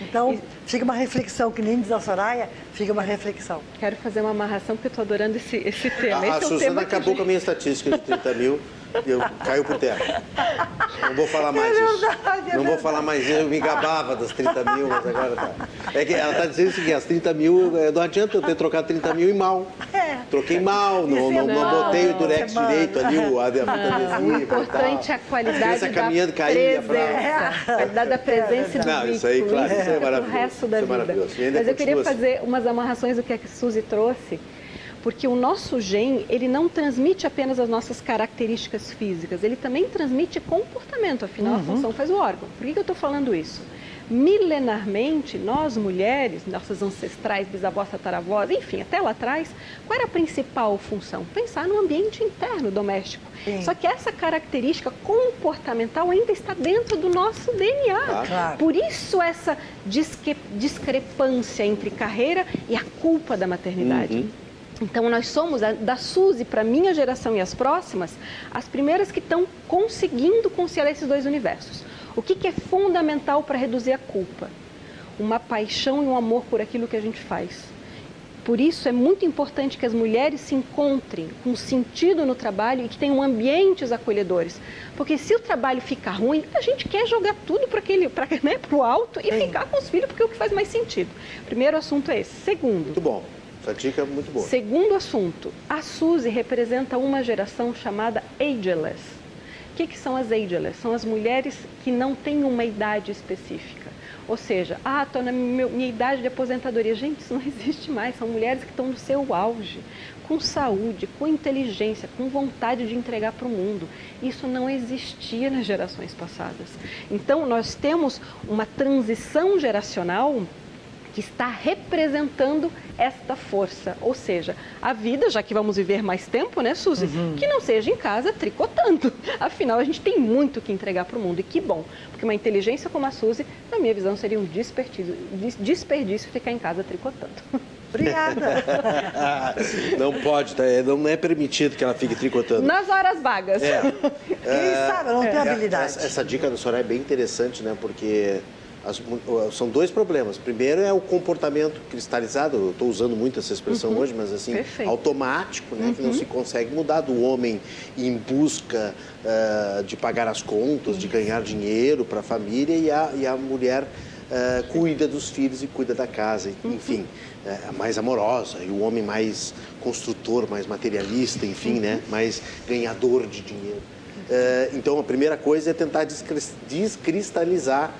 Então, fica uma reflexão, que nem diz a Soraya, fica uma reflexão. Quero fazer uma amarração porque eu estou adorando esse, esse tema. A, a esse é o Suzana acabou com a minha estatística de 30 mil e eu caiu por terra. Não vou falar mais É isso. verdade, é Não vou falar mais isso. Eu me gabava das 30 mil, mas agora tá. É que ela está dizendo o seguinte: as 30 mil, eh, não adianta eu ter trocado 30 mil e mal. É. Troquei mal, não, Isso é não, não mal, botei o isso durex é mal. direito ali, o a, a fita adesiva O e importante é a qualidade Criança da caminhando, a presença. A qualidade da presença do Não, isso aí, claro, isso é pro maravilhoso, resto da isso é vida. Mas eu queria assim. fazer umas amarrações do que a Suzy trouxe. Porque o nosso gen, ele não transmite apenas as nossas características físicas, ele também transmite comportamento, afinal Uhum. a função faz o órgão. Por que, que eu estou falando isso? Milenarmente, nós mulheres, nossas ancestrais, bisavós, tataravós, enfim, até lá atrás, qual era a principal função? Pensar no ambiente interno doméstico. Sim. Só que essa característica comportamental ainda está dentro do nosso DNA. Claro. Por isso essa discrepância entre carreira e a culpa da maternidade. Então nós somos, da Suzy para minha geração e as próximas, as primeiras que estão conseguindo conciliar esses dois universos. O que, que é fundamental para reduzir a culpa? Uma paixão e um amor por aquilo que a gente faz. Por isso é muito importante que as mulheres se encontrem com sentido no trabalho e que tenham ambientes acolhedores. Porque se o trabalho ficar ruim, a gente quer jogar tudo para né, o alto e ficar com os filhos, porque é o que faz mais sentido. Primeiro assunto é esse. Segundo, Muito bom. Essa dica é muito boa. Segundo assunto, a Suzy representa uma geração chamada ageless. O que, que são as ageless? São as mulheres que não têm uma idade específica. Ou seja, ah, estou na minha idade de aposentadoria. Gente, isso não existe mais. São mulheres que estão no seu auge, com saúde, com inteligência, com vontade de entregar para o mundo. Isso não existia nas gerações passadas. Então, nós temos uma transição geracional que está representando esta força. Ou seja, a vida, já que vamos viver mais tempo, né, Suzy? Que não seja em casa tricotando. Afinal, a gente tem muito que entregar para o mundo. E que bom, porque uma inteligência como a Suzy, na minha visão, seria um desperdício, des- desperdício ficar em casa tricotando. Obrigada. não pode, tá? É- não é permitido que ela fique tricotando. Nas horas vagas. É. Quem sabe, eu não tenho habilidade. Essa, essa dica da Soraya é bem interessante, né? Porque as são dois problemas. Primeiro é o comportamento cristalizado. Eu estou usando muito essa expressão hoje, mas assim, Perfeito. automático, né? Que não se consegue mudar do homem em busca ah, de pagar as contas, de ganhar dinheiro para a família e a, e a mulher ah, cuida dos filhos e cuida da casa, enfim, é mais amorosa e o homem mais construtor, mais materialista, enfim, né? Mais ganhador de dinheiro. Eh, então, a primeira coisa é tentar descris- descristalizar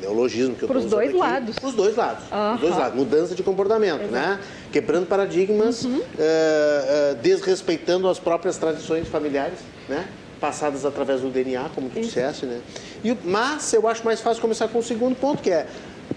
neologismo que eu estou usando dois aqui. lados. Para os dois lados. Aham. Os dois lados. Mudança de comportamento, né? Quebrando paradigmas, Uhum. eh, eh, desrespeitando as próprias tradições familiares, né? Passadas através do DNA, como tu disseste, né? E, mas eu acho mais fácil começar com o segundo ponto, que é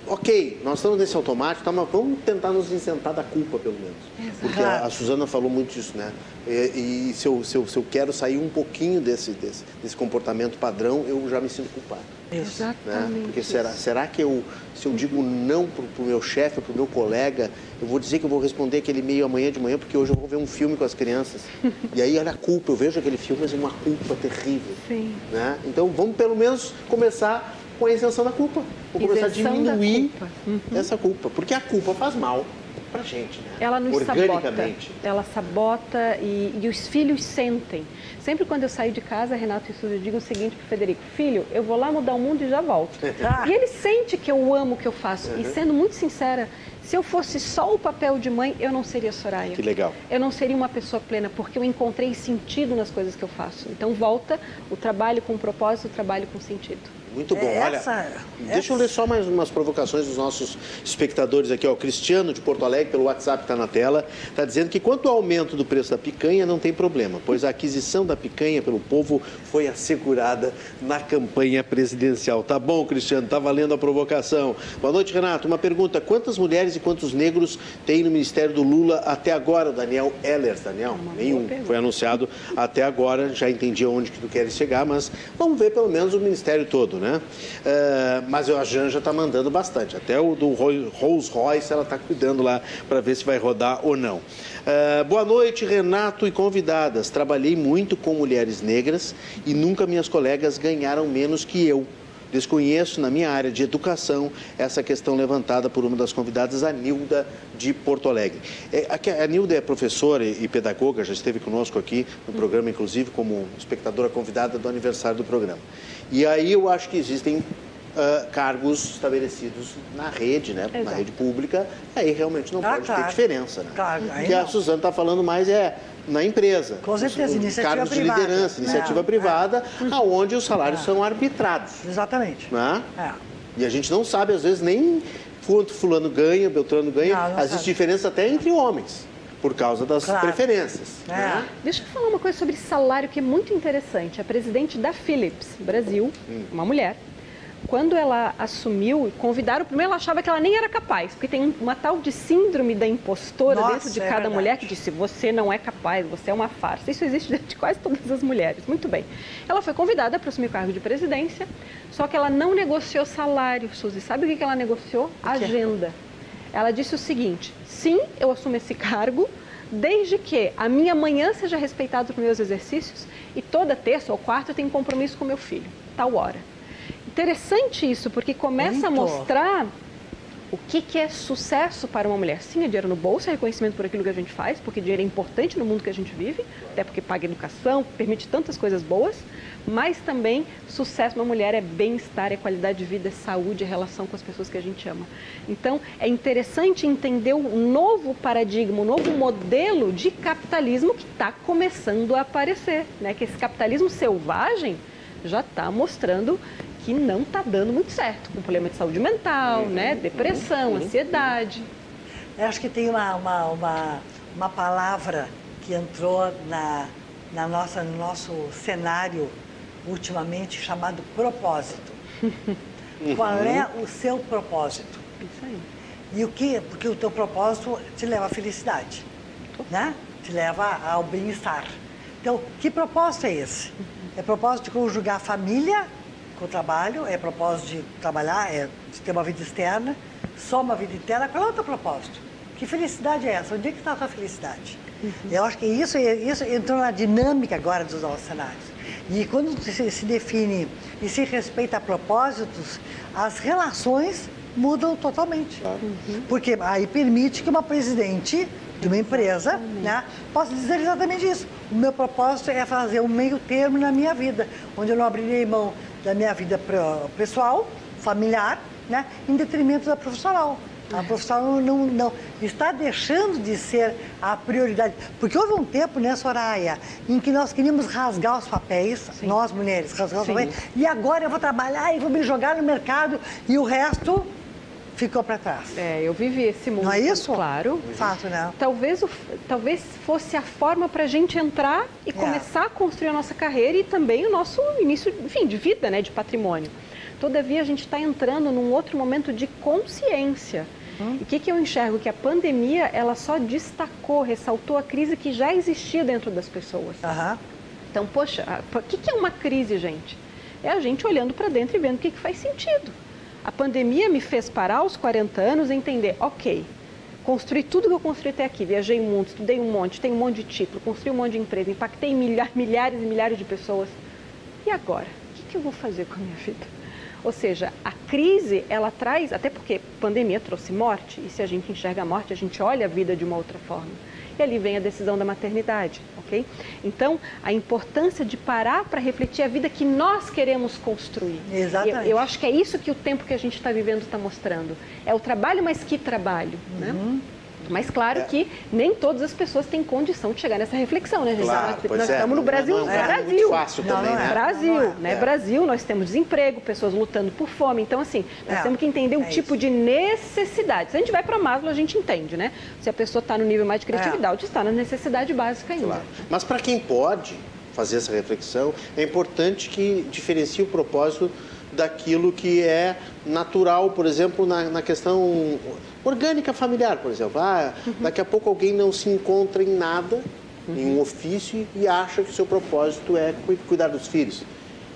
ok, nós estamos nesse automático, tá, mas vamos tentar nos isentar da culpa, pelo menos. Porque a, a Suzana falou muito disso, né? E, e se, eu, se, eu, se eu quero sair um pouquinho desse, desse, desse comportamento padrão, eu já me sinto culpado. Né? Exatamente. Porque será, será que eu, se eu digo não para o meu chefe, para o meu colega, eu vou dizer que eu vou responder aquele e-mail amanhã de manhã, porque hoje eu vou ver um filme com as crianças. e aí, olha a culpa, eu vejo aquele filme, mas é uma culpa terrível. Sim. Né? Então, vamos pelo menos começar com a isenção da culpa. Vou começar a diminuir culpa. Uhum. essa culpa, porque a culpa faz mal pra gente, né? Ela nos sabota. Ela sabota e, e os filhos sentem. Sempre quando eu saio de casa, Renato e Suzy, eu digo o seguinte pro Federico: Filho, eu vou lá mudar o mundo e já volto. Ah. E ele sente que eu amo o que eu faço. E sendo muito sincera, se eu fosse só o papel de mãe, eu não seria Soraya. Que legal. Eu não seria uma pessoa plena, porque eu encontrei sentido nas coisas que eu faço. Então volta o trabalho com propósito, o trabalho com sentido. Muito bom. Essa- Olha, deixa eu ler só mais umas provocações dos nossos espectadores aqui. Ó. O Cristiano de Porto Alegre, pelo WhatsApp está na tela, está dizendo que quanto ao aumento do preço da picanha, não tem problema, pois a aquisição da picanha pelo povo foi assegurada na campanha presidencial. Tá bom, Cristiano, tá valendo a provocação. Boa noite, Renato. Uma pergunta: quantas mulheres e quantos negros tem no Ministério do Lula até agora? O Daniel Ellers, Daniel? Nenhum. pergunta. Foi anunciado até agora, já entendi aonde que tu queres chegar, mas vamos ver pelo menos o Ministério todo, né? É, mas a Janja está mandando bastante, até o do Ro- Rolls Royce ela está cuidando lá para ver se vai rodar ou não. É, boa noite, Renato e convidadas. Trabalhei muito com mulheres negras e nunca minhas colegas ganharam menos que eu. Desconheço na minha área de educação essa questão levantada por uma das convidadas, a Nilda de Porto Alegre. É, a Nilda é professora e e pedagoga, já esteve conosco aqui no programa, inclusive como espectadora convidada do aniversário do programa. E aí eu acho que existem ah, cargos estabelecidos na rede, né? na rede pública, aí realmente não Ah, pode claro. ter diferença. Né? Claro, o que a não. Suzana está falando mais é na empresa. Com certeza, Os- os iniciativa cargos privada. de liderança, iniciativa É, privada, aonde os salários É. são arbitrados. Exatamente. Né? É. E a gente não sabe, às vezes, nem quanto fulano ganha, Beltrano ganha. Não, não diferença até entre homens, por causa das Claro. preferências. É. né? Deixa eu falar uma coisa sobre salário que é muito interessante. A presidente da Philips Brasil, uma mulher, quando ela assumiu, convidaram, primeiro ela achava que ela nem era capaz, porque tem uma tal de síndrome da impostora Nossa, dentro de é cada verdade. mulher que disse: você não é capaz, você é uma farsa. Isso existe dentro de quase todas as mulheres. Muito bem. Ela foi convidada para assumir o cargo de presidência, só que ela não negociou salário, Suzy. Sabe o que ela negociou? Agenda. Ela disse o seguinte: sim, eu assumo esse cargo, desde que a minha manhã seja respeitada nos meus exercícios e toda terça ou quarta eu tenho compromisso com meu filho, tal hora. Interessante isso, porque começa a Muito. mostrar o que, que é sucesso para uma mulher. Sim, é dinheiro no bolso, é reconhecimento por aquilo que a gente faz, porque dinheiro é importante no mundo que a gente vive, até porque paga educação, permite tantas coisas boas, mas também sucesso uma mulher é bem-estar, é qualidade de vida, é saúde, é relação com as pessoas que a gente ama. Então, é interessante entender um novo paradigma, um novo modelo de capitalismo que está começando a aparecer, né? Que esse capitalismo selvagem já está mostrando que não está dando muito certo, com problema de saúde mental, né? Depressão, ansiedade. Eu acho que tem uma, uma, uma, uma palavra que entrou na, na nossa, no nosso cenário ultimamente chamado propósito. Qual é o seu propósito? Isso aí. E o que? Porque o teu propósito te leva à felicidade, né? Te leva ao bem-estar. Então, que propósito é esse? É propósito de conjugar a família com o trabalho, é propósito de trabalhar, é de ter uma vida externa, só uma vida interna. Qual é o teu propósito? Que felicidade é essa? Onde é que está a tua felicidade? Eu acho que isso, isso entrou na dinâmica agora dos nossos cenários. E quando se, se define e se respeita propósitos, as relações mudam totalmente. Porque aí permite que uma presidente de uma empresa né, possa dizer exatamente isso. O meu propósito é fazer um meio termo na minha vida, onde eu não abrirei mão da minha vida pessoal, familiar, né, em detrimento da profissional. A profissional não, não está deixando de ser a prioridade. Porque houve um tempo, né, Soraya, em que nós queríamos rasgar os papéis, nós mulheres, rasgar os Sim. papéis, e agora eu vou trabalhar e vou me jogar no mercado e o resto ficou para trás. É, eu vivi esse mundo. Não é isso? Claro. Fato, né? Talvez, talvez fosse a forma para a gente entrar e É. começar a construir a nossa carreira e também o nosso início, enfim, de vida, né, de patrimônio. Todavia, a gente está entrando num outro momento de consciência. Hum. E o que, que eu enxergo? Que a pandemia, ela só destacou, ressaltou a crise que já existia dentro das pessoas. Aham. Então, poxa, o que, que é uma crise, gente? É a gente olhando para dentro e vendo o que, que faz sentido. A pandemia me fez parar aos 40 anos e entender, ok, construí tudo que eu construí até aqui, viajei muito, estudei um monte, tenho um monte de título, construí um monte de empresa, impactei milhares, milhares e milhares de pessoas. E agora? O que, que eu vou fazer com a minha vida? Ou seja, a crise, ela traz, até porque pandemia trouxe morte, e se a gente enxerga a morte, a gente olha a vida de uma outra forma e ali vem a decisão da maternidade, ok? Então, a importância de parar para refletir a vida que nós queremos construir. Exatamente. Eu, eu acho que é isso que o tempo que a gente está vivendo está mostrando. É o trabalho, mas que trabalho, né? Mas claro É. que nem todas as pessoas têm condição de chegar nessa reflexão, né? gente? Claro, nós nós é, estamos no não é- Brasil, não é Brasil. muito fácil Não, também, não é. né? Brasil, Não é. né? É. Brasil, nós temos desemprego, pessoas lutando por fome. Então, assim, nós É, temos que entender o é tipo isso. de necessidade. Se a gente vai para Maslow, a gente entende, né? Se a pessoa está no nível mais de criatividade, está na necessidade básica ainda. Claro. Mas para quem pode fazer essa reflexão, é importante que diferencie o propósito daquilo que é natural, por exemplo, na, na questão orgânica familiar, por exemplo. Ah, daqui a pouco alguém não se encontra em nada, em um ofício, e acha que o seu propósito é cu- cuidar dos filhos.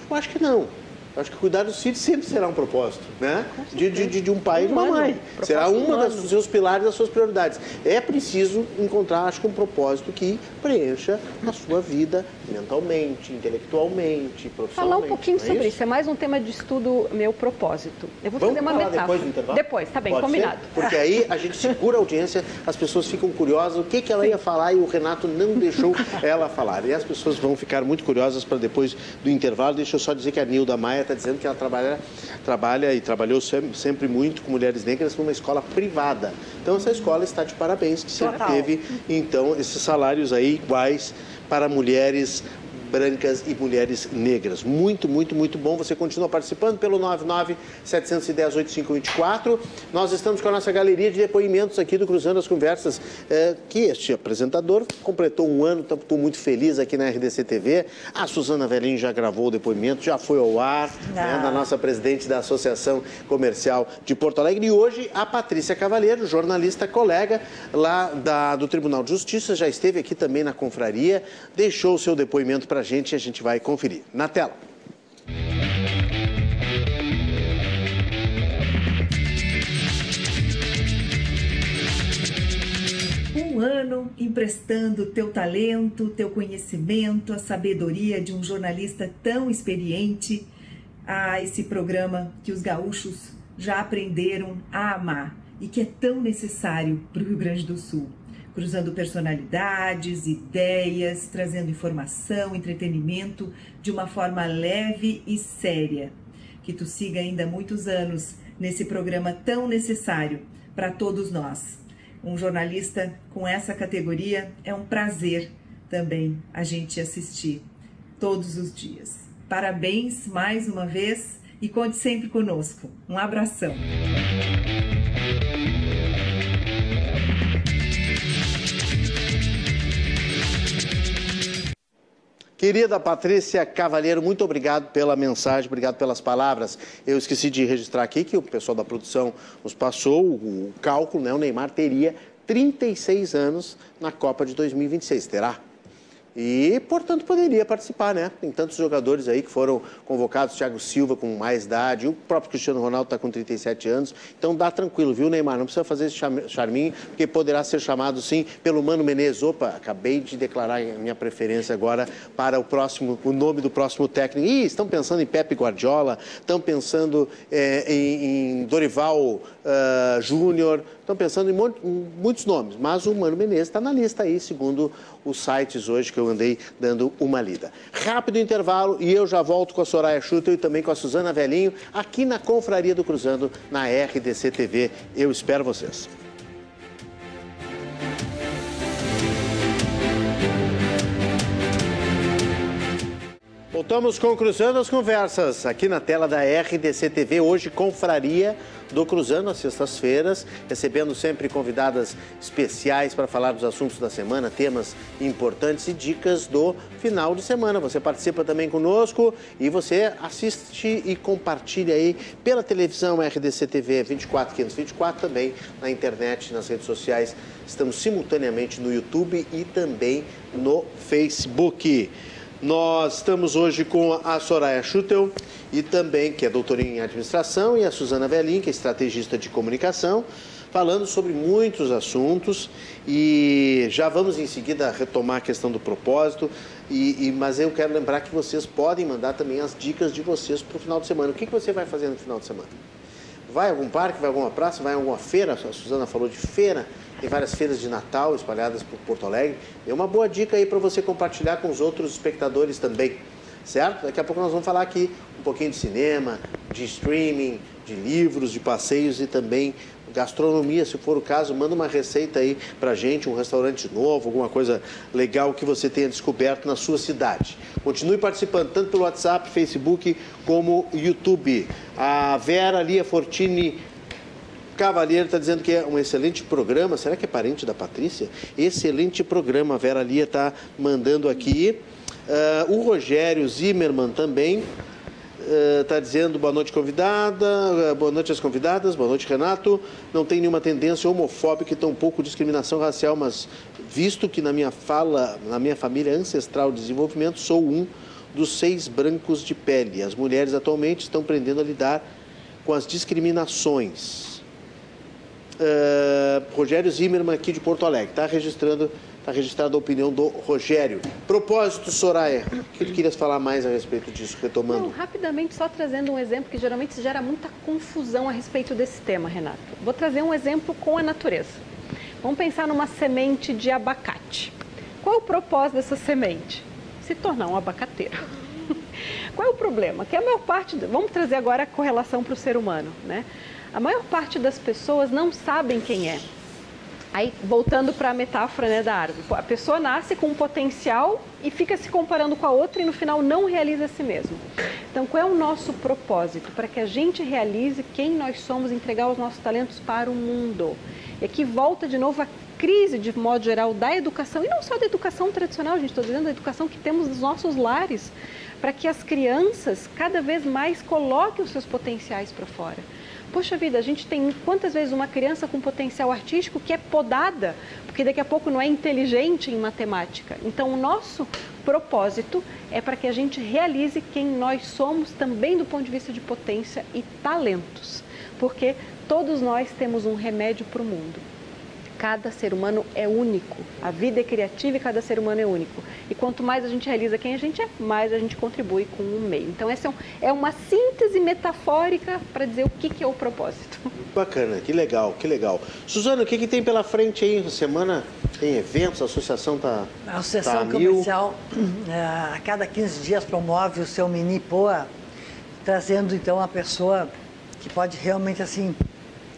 Eu acho que não. Eu acho que cuidar dos filhos sempre será um propósito, né? De, de, de- um pai e de uma mãe. Será uma dos seus pilares, das suas prioridades. É preciso encontrar, acho que um propósito que preencha a sua vida mentalmente, intelectualmente, profissionalmente. Falar um pouquinho é sobre isso. É mais um tema de estudo, meu propósito. Eu vou Vamos fazer uma falar metáfora. depois do intervalo? Depois, tá bem, Pode combinado. ser? Porque aí a gente segura a audiência, as pessoas ficam curiosas, o que, que ela ia falar e o Renato não deixou ela falar. E as pessoas vão ficar muito curiosas para depois do intervalo. Deixa eu só dizer que a Nilda Maia está dizendo que ela trabalha, trabalha e trabalhou sem- sempre muito com mulheres negras numa escola privada. Então essa escola está de parabéns, que sempre Total. teve, então, esses salários aí iguais para mulheres brancas e mulheres negras. Muito, muito, muito bom. Você continua participando pelo 99-710-8524. Nós estamos com a nossa galeria de depoimentos aqui do Cruzando as Conversas, eh, que este apresentador completou um ano, estou muito feliz aqui na RDC TV. A Suzana Velhinho já gravou o depoimento, já foi ao ar, né, Ah. da nossa presidente da Associação Comercial de Porto Alegre. E hoje a Patrícia Cavalheiro, jornalista colega lá da- do Tribunal de Justiça, já esteve aqui também na confraria, deixou o seu depoimento para a gente e a gente vai conferir. Na tela. Um ano emprestando teu talento, teu conhecimento, a sabedoria de um jornalista tão experiente a esse programa que os gaúchos já aprenderam a amar e que é tão necessário para o Rio Grande do Sul. Cruzando personalidades, ideias, trazendo informação, entretenimento de uma forma leve e séria. Que tu siga ainda muitos anos nesse programa tão necessário para todos nós um jornalista com essa categoria é um prazer também a gente assistir todos os dias. Parabéns mais uma vez e conte sempre conosco. Um abração. Querida Patrícia Cavalheiro, muito obrigado pela mensagem, obrigado pelas palavras. Eu esqueci de registrar aqui que o pessoal da produção nos passou o cálculo, né? O Neymar teria 36 anos na Copa de 2026. Terá? E, portanto, poderia participar, né? Tem tantos jogadores aí que foram convocados, Thiago Silva com mais idade, o próprio Cristiano Ronaldo está com 37 anos. Então dá tranquilo, viu, Neymar? Não precisa fazer esse charminho, porque poderá ser chamado sim pelo Mano Menezes. Opa, acabei de declarar a minha preferência agora para o próximo, o nome do próximo técnico. Ih, estão pensando em Pepe Guardiola, estão pensando eh, em, em Dorival ah, Júnior, estão pensando em, muitos nomes, mas o Mano Menezes está na lista aí, segundo os sites hoje que eu andei dando uma lida. Rápido intervalo e eu já volto com a Soraya Schutter e também com a Suzana Velhinho aqui na Confraria do Cruzando na RDC TV. Eu espero vocês. Voltamos com Cruzando as Conversas, aqui na tela da RDC TV, hoje Confraria do Cruzando, às sextas-feiras, recebendo sempre convidadas especiais para falar dos assuntos da semana, temas importantes e dicas do final de semana. Você participa também conosco e você assiste e compartilha aí pela televisão RDC TV 24524, também na internet, nas redes sociais. Estamos simultaneamente no YouTube e também no Facebook. Nós estamos hoje com a Soraya Schutel e também, que é doutora em administração, e a Suzana Velin, que é estrategista de comunicação, falando sobre muitos assuntos e já vamos em seguida retomar a questão do propósito, e, e mas eu quero lembrar que vocês podem mandar também as dicas de vocês para o final de semana. O que, que você vai fazer no final de semana? Vai a algum parque, vai a alguma praça, vai a alguma feira? A Suzana falou de feira. Tem várias feiras de Natal espalhadas por Porto Alegre. É uma boa dica aí para você compartilhar com os outros espectadores também, certo? Daqui a pouco nós vamos falar aqui um pouquinho de cinema, de streaming, de livros, de passeios e também gastronomia, se for o caso, manda uma receita aí pra gente, um restaurante novo, alguma coisa legal que você tenha descoberto na sua cidade. Continue participando tanto pelo WhatsApp, Facebook como YouTube. A Vera Lia Fortini Cavalheiro está dizendo que é um excelente programa. Será que é parente da Patrícia? Excelente programa. A Vera Lia está mandando aqui. Uh, o Rogério Zimmermann também está uh, dizendo boa noite, convidada. Uh, boa noite às convidadas. Boa noite, Renato. Não tem nenhuma tendência homofóbica e tampouco discriminação racial, mas visto que na minha fala, na minha família ancestral de desenvolvimento, sou um dos seis brancos de pele. As mulheres atualmente estão aprendendo a lidar com as discriminações Uh, Rogério Zimmermann aqui de Porto Alegre. Está registrando, está registrada a opinião do Rogério. Propósito, Soraya, o que tu querias falar mais a respeito disso, retomando? Não, rapidamente, só trazendo um exemplo que geralmente gera muita confusão a respeito desse tema, Renato. Vou trazer um exemplo com a natureza. Vamos pensar numa semente de abacate. Qual é o propósito dessa semente? Se tornar um abacateiro. Qual é o problema? Que a maior parte. Vamos trazer agora a correlação para o ser humano, né? A maior parte das pessoas não sabem quem é. Aí, voltando para a metáfora né, da árvore, a pessoa nasce com um potencial e fica se comparando com a outra e no final não realiza a si mesmo. Então, qual é o nosso propósito? Para que a gente realize quem nós somos, entregar os nossos talentos para o mundo. E aqui volta de novo a crise, de modo geral, da educação, e não só da educação tradicional, gente, estou dizendo da educação que temos nos nossos lares, para que as crianças cada vez mais coloquem os seus potenciais para fora. Poxa vida, a gente tem quantas vezes uma criança com potencial artístico que é podada, porque daqui a pouco não é inteligente em matemática. Então, o nosso propósito é para que a gente realize quem nós somos também do ponto de vista de potência e talentos, porque todos nós temos um remédio para o mundo cada ser humano é único. A vida é criativa e cada ser humano é único. E quanto mais a gente realiza quem a gente é, mais a gente contribui com o meio. Então, essa é, é uma síntese metafórica para dizer o que, que é o propósito. Bacana, que legal, que legal. Suzana, o que, que tem pela frente aí? Semana tem eventos, a associação está. A Associação tá Comercial, a cada 15 dias, promove o seu mini POA, trazendo então a pessoa que pode realmente assim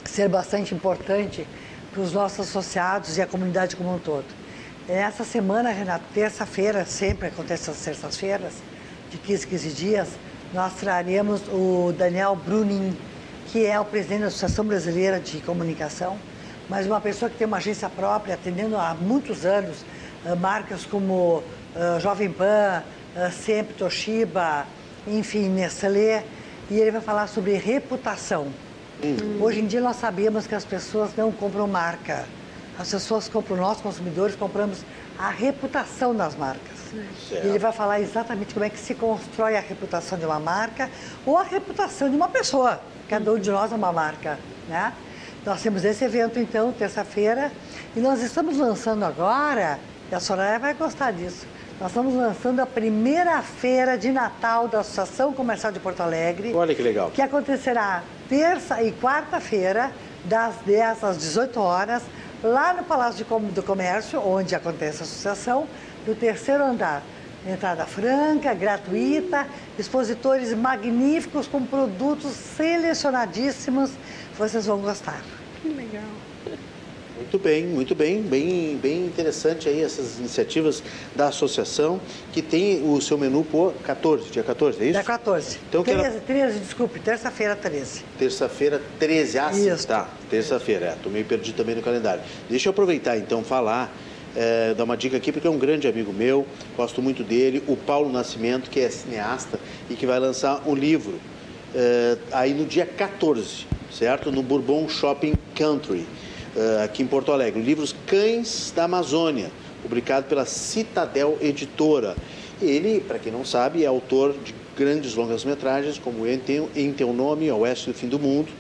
ser bastante importante para os nossos associados e a comunidade como um todo. Essa semana, Renato, terça-feira, sempre acontece às terças-feiras, de 15, 15 dias, nós traremos o Daniel Brunin, que é o presidente da Associação Brasileira de Comunicação, mas uma pessoa que tem uma agência própria, atendendo há muitos anos uh, marcas como uh, Jovem Pan, uh, Sempre, Toshiba, enfim, Nestlé, e ele vai falar sobre reputação. Hum. Hoje em dia nós sabemos que as pessoas não compram marca. As pessoas compram, nós consumidores compramos a reputação das marcas. Certo. Ele vai falar exatamente como é que se constrói a reputação de uma marca ou a reputação de uma pessoa. Cada um de nós é uma marca, né? Nós temos esse evento, então, terça-feira, e nós estamos lançando agora, e a Soraya vai gostar disso, nós estamos lançando a primeira feira de Natal da Associação Comercial de Porto Alegre. Olha que legal. Que acontecerá terça e quarta-feira, das 10 às 18 horas, lá no Palácio do Comércio, onde acontece a associação, no terceiro andar. Entrada franca, gratuita, expositores magníficos com produtos selecionadíssimos. Vocês vão gostar. Que legal. Muito bem, muito bem, bem, bem interessante aí essas iniciativas da associação que tem o seu menu por 14, dia 14, é isso? Dia 14. Então, 13, ela... 13, desculpe, terça-feira 13. Terça-feira 13, ah, sim, tá, terça-feira, é, tô meio perdido também no calendário. Deixa eu aproveitar então falar é, dar uma dica aqui, porque é um grande amigo meu, gosto muito dele, o Paulo Nascimento, que é cineasta e que vai lançar um livro é, aí no dia 14, certo? No Bourbon Shopping Country. Eh, aqui em Porto Alegre. Livros Cães da Amazônia, publicado pela Citadel Editora. Ele, para quem não sabe, é autor de grandes longas-metragens, como Em Teu, em Teu Nome, Oeste do Fim do Mundo.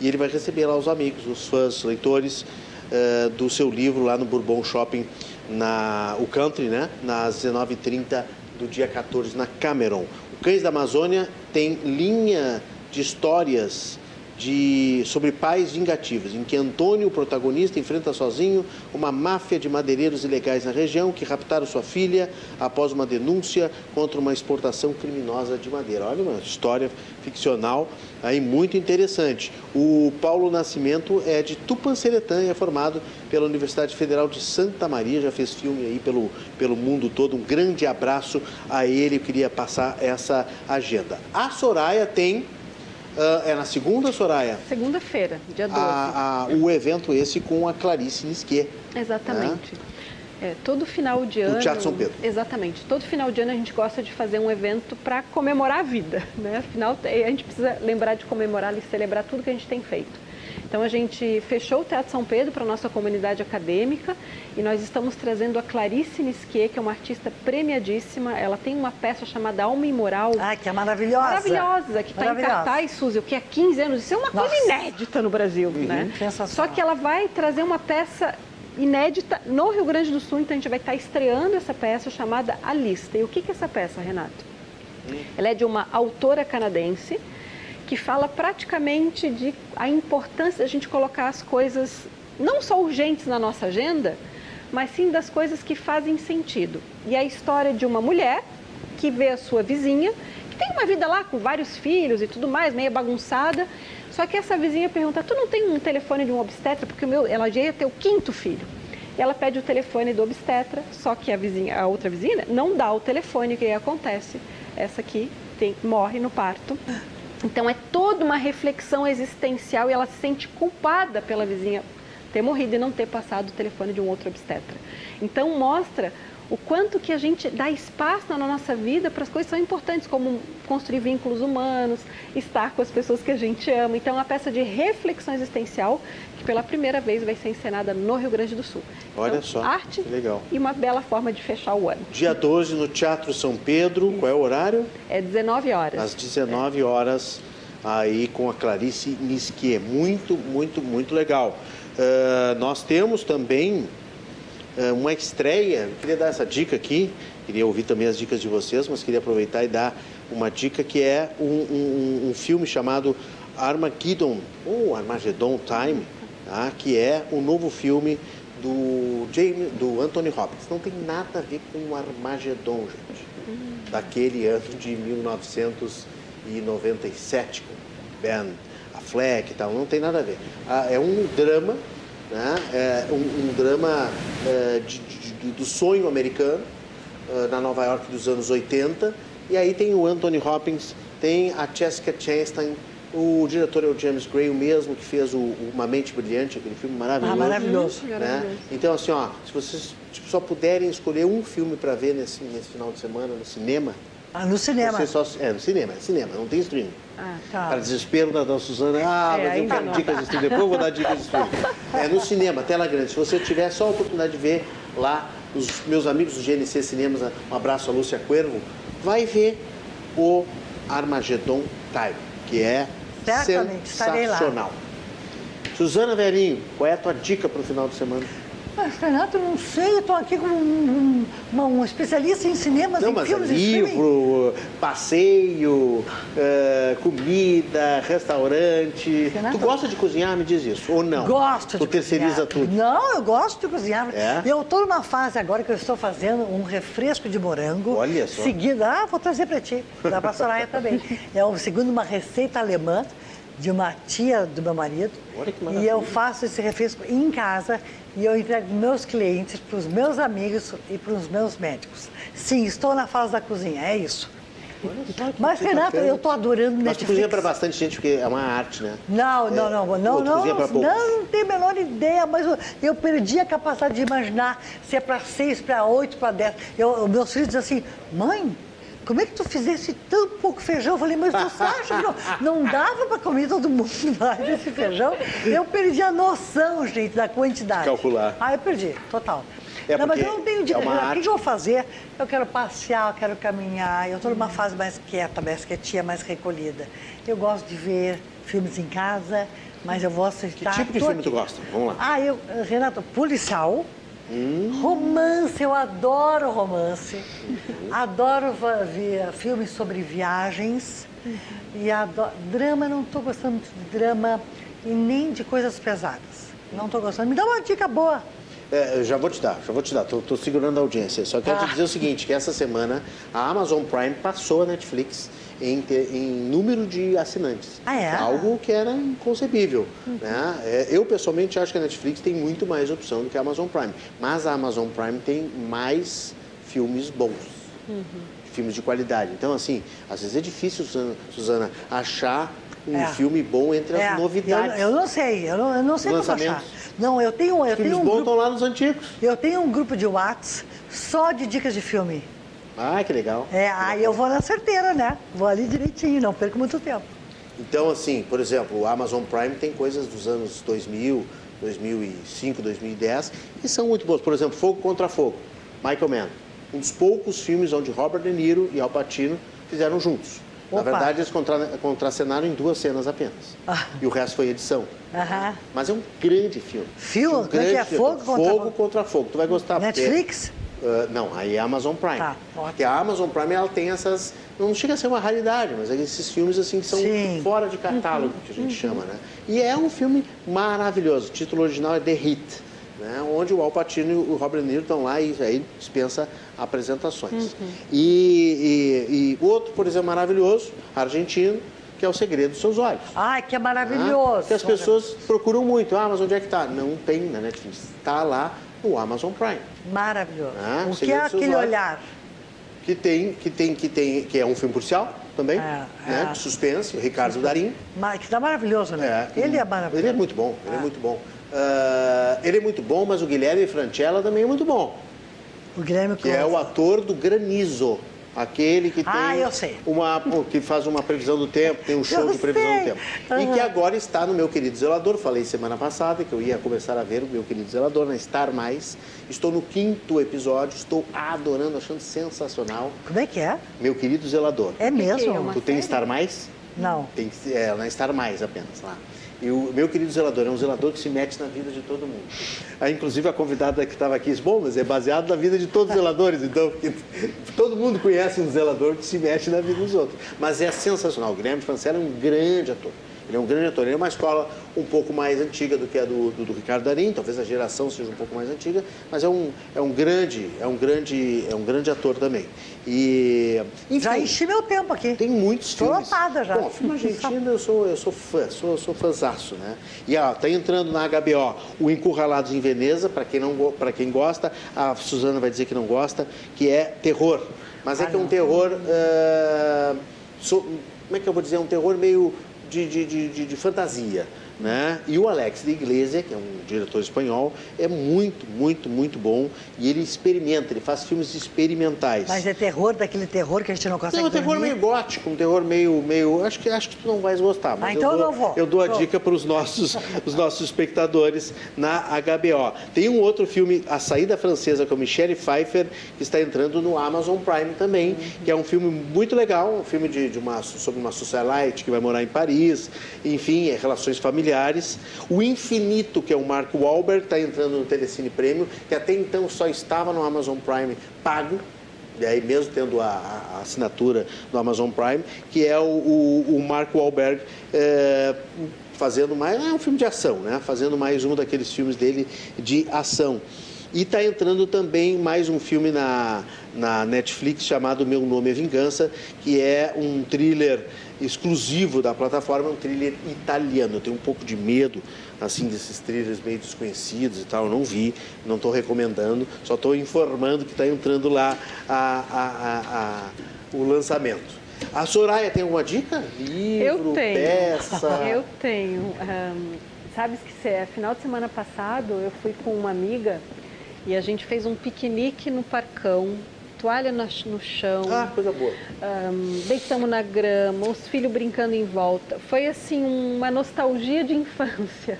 E ele vai receber lá os amigos, os fãs, leitores uh, do seu livro lá no Bourbon Shopping, na, o Country, né? Nas 19h30 do dia 14, na Cameron. O Cães da Amazônia tem linha de histórias de, sobre pais vingativos, em que Antônio, o protagonista, enfrenta sozinho uma máfia de madeireiros ilegais na região que raptaram sua filha após uma denúncia contra uma exportação criminosa de madeira. Olha, uma história ficcional aí muito interessante. O Paulo Nascimento é de Tupanceretã e é formado pela Universidade Federal de Santa Maria, já fez filme aí pelo, pelo mundo todo. Um grande abraço a ele, eu queria passar essa agenda. A Soraya tem Uh, é na segunda, Soraya? Segunda-feira, dia 12. A, a, o evento esse com a Clarice Nisquet. Exatamente. Né? É, todo final de ano. No Teatro São Pedro. Exatamente. Todo final de ano a gente gosta de fazer um evento para comemorar a vida. Né? Afinal, a gente precisa lembrar de comemorar e celebrar tudo que a gente tem feito. Então a gente fechou o Teatro São Pedro para a nossa comunidade acadêmica e nós estamos trazendo a Clarice Nisquet, que é uma artista premiadíssima. Ela tem uma peça chamada Alma Imoral. Ah, que é maravilhosa. Maravilhosa, que está em cartaz, Suzy, o que é 15 anos. Isso é uma Nossa. coisa inédita no Brasil, uhum. né? Só que ela vai trazer uma peça inédita no Rio Grande do Sul, então a gente vai estar estreando essa peça chamada A Lista. E o que é essa peça, Renato? Hum. Ela é de uma autora canadense que fala praticamente de a importância da gente colocar as coisas não só urgentes na nossa agenda, mas sim das coisas que fazem sentido. E a história de uma mulher que vê a sua vizinha, que tem uma vida lá com vários filhos e tudo mais, meio bagunçada, só que essa vizinha pergunta: "Tu não tem um telefone de um obstetra porque o meu, ela já ia ter o quinto filho?" E ela pede o telefone do obstetra, só que a vizinha, a outra vizinha não dá o telefone, o que acontece? Essa aqui tem, morre no parto então é toda uma reflexão existencial e ela se sente culpada pela vizinha ter morrido e não ter passado o telefone de um outro obstetra. Então mostra o quanto que a gente dá espaço na nossa vida para as coisas que são importantes, como construir vínculos humanos, estar com as pessoas que a gente ama. Então, é uma peça de reflexão existencial que pela primeira vez vai ser encenada no Rio Grande do Sul. Olha então, só, arte legal. e uma bela forma de fechar o ano. Dia 12 no Teatro São Pedro, Isso. qual é o horário? É 19 horas. Às 19 horas, aí com a Clarice Nisquier. Muito, muito, muito legal. Uh, nós temos também uma estreia, queria dar essa dica aqui, queria ouvir também as dicas de vocês, mas queria aproveitar e dar uma dica que é um, um, um filme chamado Armageddon, ou Armageddon Time, tá? que é o um novo filme do, James, do Anthony Hopkins. Não tem nada a ver com o Armageddon, gente. Daquele ano de 1997, com Ben Affleck e tal. Não tem nada a ver. Ah, é um drama, né? é um, um drama é, de, de, do sonho americano, uh, na Nova York dos anos 80. E aí tem o Anthony Hopkins, tem a Jessica Chastain, o diretor é o James Gray, o mesmo que fez o, Uma Mente Brilhante, aquele filme maravilhoso. Ah, maravilhoso. Né? Então, assim, ó, se vocês tipo, só puderem escolher um filme para ver nesse, nesse final de semana no cinema. Ah, no cinema? Só, é, no cinema, é cinema, não tem streaming. Ah, tá. Para desespero da, da Suzana, ah, é, mas eu quero dicas de streaming, depois eu vou dar dicas de streaming. É no cinema, tela grande. Se você tiver só a oportunidade de ver lá, os meus amigos do GNC Cinemas, um abraço a Lúcia Cuervo, vai ver o Armageddon Time, que é Certamente, sensacional. Suzana Verinho, qual é a tua dica para o final de semana? Mas, Renato, não sei, eu estou aqui com um, um, um, especialista em cinemas, não, em mas filmes é livro, passeio, uh, comida, restaurante. Renato, tu gosta de cozinhar? Me diz isso, ou não? Gosto tu de terceiriza cozinhar. tudo? Não, eu gosto de cozinhar. É? Eu estou numa fase agora que eu estou fazendo um refresco de morango. Olha só. Seguindo, ah, vou trazer para ti, dá para Soraya também. É o segundo uma receita alemã de uma tia do meu marido. Olha que e maravilha. eu faço esse refresco em casa e eu entrego meus clientes, para os meus amigos e para os meus médicos. Sim, estou na fase da cozinha, é isso. Mas, Renato, eu estou adorando Mas tu Netflix. cozinha para bastante gente, porque é uma arte, né? Não, É, não, não, não, não, não, não, não tenho a menor ideia, mas eu, perdi a capacidade de imaginar se é para seis, para oito, para dez. Eu, meus filhos dizem assim, mãe, como é que tu fizesse tão pouco feijão? Eu falei, mas você acha que não, não dava para comer todo mundo mais esse feijão? Eu perdi a noção, gente, da quantidade. Calcular. Ah, eu perdi, total. É não, mas eu não tenho é dinheiro. uma o que eu vou fazer? Eu quero passear, eu quero caminhar. Eu estou numa fase mais quieta, mais quietinha, mais recolhida. Eu gosto de ver filmes em casa, mas eu gosto de Que tipo de filme tu aqui. gosta? Vamos lá. Ah, eu, Renato, policial. Hum. Romance, eu adoro romance. Adoro ver filmes sobre viagens. E adoro... Drama, não estou gostando muito de drama e nem de coisas pesadas. Não estou gostando. Me dá uma dica boa. É, eu já vou te dar, já vou te dar. Tô, tô segurando a audiência. Só quero Ah. te dizer o seguinte, que essa semana a Amazon Prime passou a Netflix em, ter- em número de assinantes. Ah, é? Algo que era inconcebível. Né? É, eu, pessoalmente, acho que a Netflix tem muito mais opção do que a Amazon Prime. Mas a Amazon Prime tem mais filmes bons. Filmes de qualidade. Então, assim, às vezes é difícil, Suzana, achar um É. filme bom entre É, as novidades. Eu, eu não sei, eu não, eu não sei como achar. Não, eu tenho, eu Os filmes tenho, um bons grupo, estão lá nos antigos. eu tenho um grupo de Whats só de dicas de filme. Ah, que legal. É, aí eu vou na certeira, né? Vou ali direitinho, não perco muito tempo. Então, assim, por exemplo, o Amazon Prime tem coisas dos anos 2000, 2005, 2010 e são muito boas. Por exemplo, Fogo contra Fogo, Michael Mann. Um dos poucos filmes onde Robert De Niro e Al Pacino fizeram juntos. Na Opa. verdade, eles contra, contracenaram em duas cenas apenas. Ah. E o resto foi edição. Aham. Mas é um grande filme. Filme? Um Como é que é? grande filme. Fogo contra Fogo Fogo? contra Fogo. Tu vai gostar. porque- Netflix? Uh, não, aí é Amazon Prime. Tá. Porque a Amazon Prime ela tem essas. Não chega a ser uma raridade, mas é esses filmes assim que são Sim. fora de catálogo, que a gente chama, né? E é um filme maravilhoso. O título original é The Hit, né? onde o Al Pacino e o Robert De Niro estão lá e aí dispensa apresentações. E, e, e outro, por exemplo, maravilhoso, argentino, que é O Segredo dos Seus Olhos. Ai, que é né? maravilhoso. Que as pessoas procuram muito. Ah, mas onde é que tá? Não tem na Netflix. Está lá no Amazon Prime. Maravilhoso. Ah, o que é aquele Olhos. olhar? que tem, que tem, que tem, que é um filme policial também, É, né? é. Suspense, o Ricardo Darim. Ma- Que tá maravilhoso, né? É, ele é maravilhoso. Ele é muito bom, ele é Ah. muito bom. Ah, ele é muito bom, mas o Guilherme Francella também é muito bom, O Guilherme que é o ator do Granizo. Aquele que tem Ah, eu sei. uma que faz uma previsão do tempo, tem um show Eu de previsão sei. do tempo. E Aham. que agora está no meu querido zelador. Falei semana passada que eu ia começar a ver o meu querido zelador na Star Mais. Estou no quinto episódio, estou adorando, achando sensacional. Como é que é? Meu querido zelador. É mesmo? é uma Tu tem? Star Mais? Não. Tem é, na Star Mais apenas lá. E o meu querido zelador é um zelador que se mete na vida de todo mundo. Aí, inclusive, a convidada que estava aqui disse, bom, mas é baseado na vida de todos os zeladores, então, todo mundo conhece um zelador que se mete na vida dos outros. Mas é sensacional. O Guilherme Francella é um grande ator. Ele é um grande ator. Ele é uma escola um pouco mais antiga do que a do, do, do Ricardo Darim, talvez a geração seja um pouco mais antiga, mas é um, é um grande, é um grande, é um grande ator também. E enfim, Já enchi meu tempo aqui. tem muitos Tô filmes. lotada já. Bom, filme argentino eu sou, eu sou fã, sou, sou fãzaço, né? E ó, tá entrando na HBO o Encurralados em Veneza, para quem, não, para quem gosta, a Suzana vai dizer que não gosta, que é terror. Mas é Ah, que é um terror. so- como é que eu vou dizer? Um terror meio de, de, de, de- fantasia. Né? E o Alex de Iglesia, que é um diretor espanhol, é muito, muito, muito bom. E ele experimenta, ele faz filmes experimentais. Mas é terror, daquele terror que a gente não consegue Tem um terror meio gótico, um terror meio. meio acho, que, acho que tu não vais gostar, mas Ah, então eu, eu dou, não vou. eu dou a Pronto. dica para os nossos, os nossos espectadores na HBO. Tem um outro filme, A Saída Francesa, com Michelle Pfeiffer, que está entrando no Amazon Prime também, Uhum. que é um filme muito legal, um filme de, de uma, sobre uma socialite que vai morar em Paris, enfim, é relações familiares. O Infinito, que é o Mark Wahlberg, está entrando no Telecine Premium, que até então só estava no Amazon Prime pago, e aí mesmo tendo a, a- a assinatura do Amazon Prime, que é o, o, o Mark Wahlberg é, fazendo mais, é um filme de ação, né? Fazendo mais um daqueles filmes dele de ação. E está entrando também mais um filme na, na Netflix chamado Meu Nome é Vingança, que é um thriller exclusivo da plataforma, um thriller italiano. Eu tenho um pouco de medo assim desses thrillers meio desconhecidos e tal. Eu não vi, não estou recomendando, só estou informando que está entrando lá a, a, a, o lançamento. A Soraya tem alguma dica? Livro, eu tenho. peça? Eu tenho. Um, sabes que é, final de semana passado eu fui com uma amiga e a gente fez um piquenique no parcão, toalha no, chão. Ah, coisa boa. Um, deitamos na grama, os filhos brincando em volta. Foi assim uma nostalgia de infância.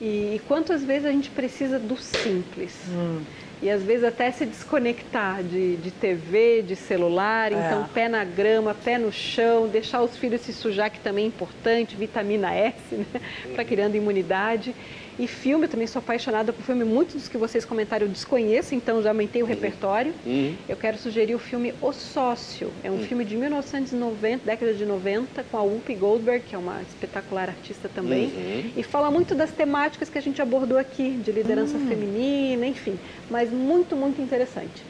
E, e quantas vezes a gente precisa do simples. Hum. E às vezes até se desconectar de, de TV, de celular, é. então pé na grama, pé no chão, deixar os filhos se sujar, que também é importante, vitamina S, né? Para criando imunidade. E filme, eu também sou apaixonada por filme. Muitos dos que vocês comentaram eu desconheço, então já aumentei o uhum. repertório. Uhum. Eu quero sugerir o filme O Sócio. É um uhum. filme de 1990, década de 90, com a Whoopi Goldberg, que é uma espetacular artista também. Uhum. E fala muito das temáticas que a gente abordou aqui, de liderança uhum. feminina, enfim. Mas muito, muito interessante.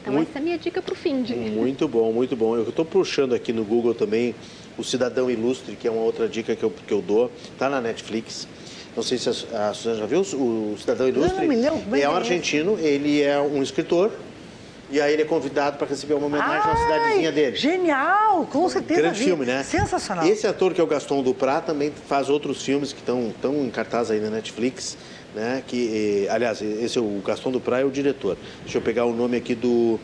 Então muito, essa é a minha dica para o fim de. Muito bom, muito bom. Eu estou puxando aqui no Google também o Cidadão Ilustre, que é uma outra dica que eu, que eu dou. Está na Netflix. Não sei se a, a Suzana já viu o Cidadão Ilustre. Não, não, não, é um argentino, ele é um escritor. E aí ele é convidado para receber uma homenagem Ai, na cidadezinha dele. Genial, com certeza. Grande vi. filme, né? Sensacional. Esse ator que é o Gaston Duprat também faz outros filmes que estão tão em cartaz aí na Netflix. Né? Que, aliás, esse é o Gaston Duprat é o diretor. Deixa eu pegar o nome aqui do,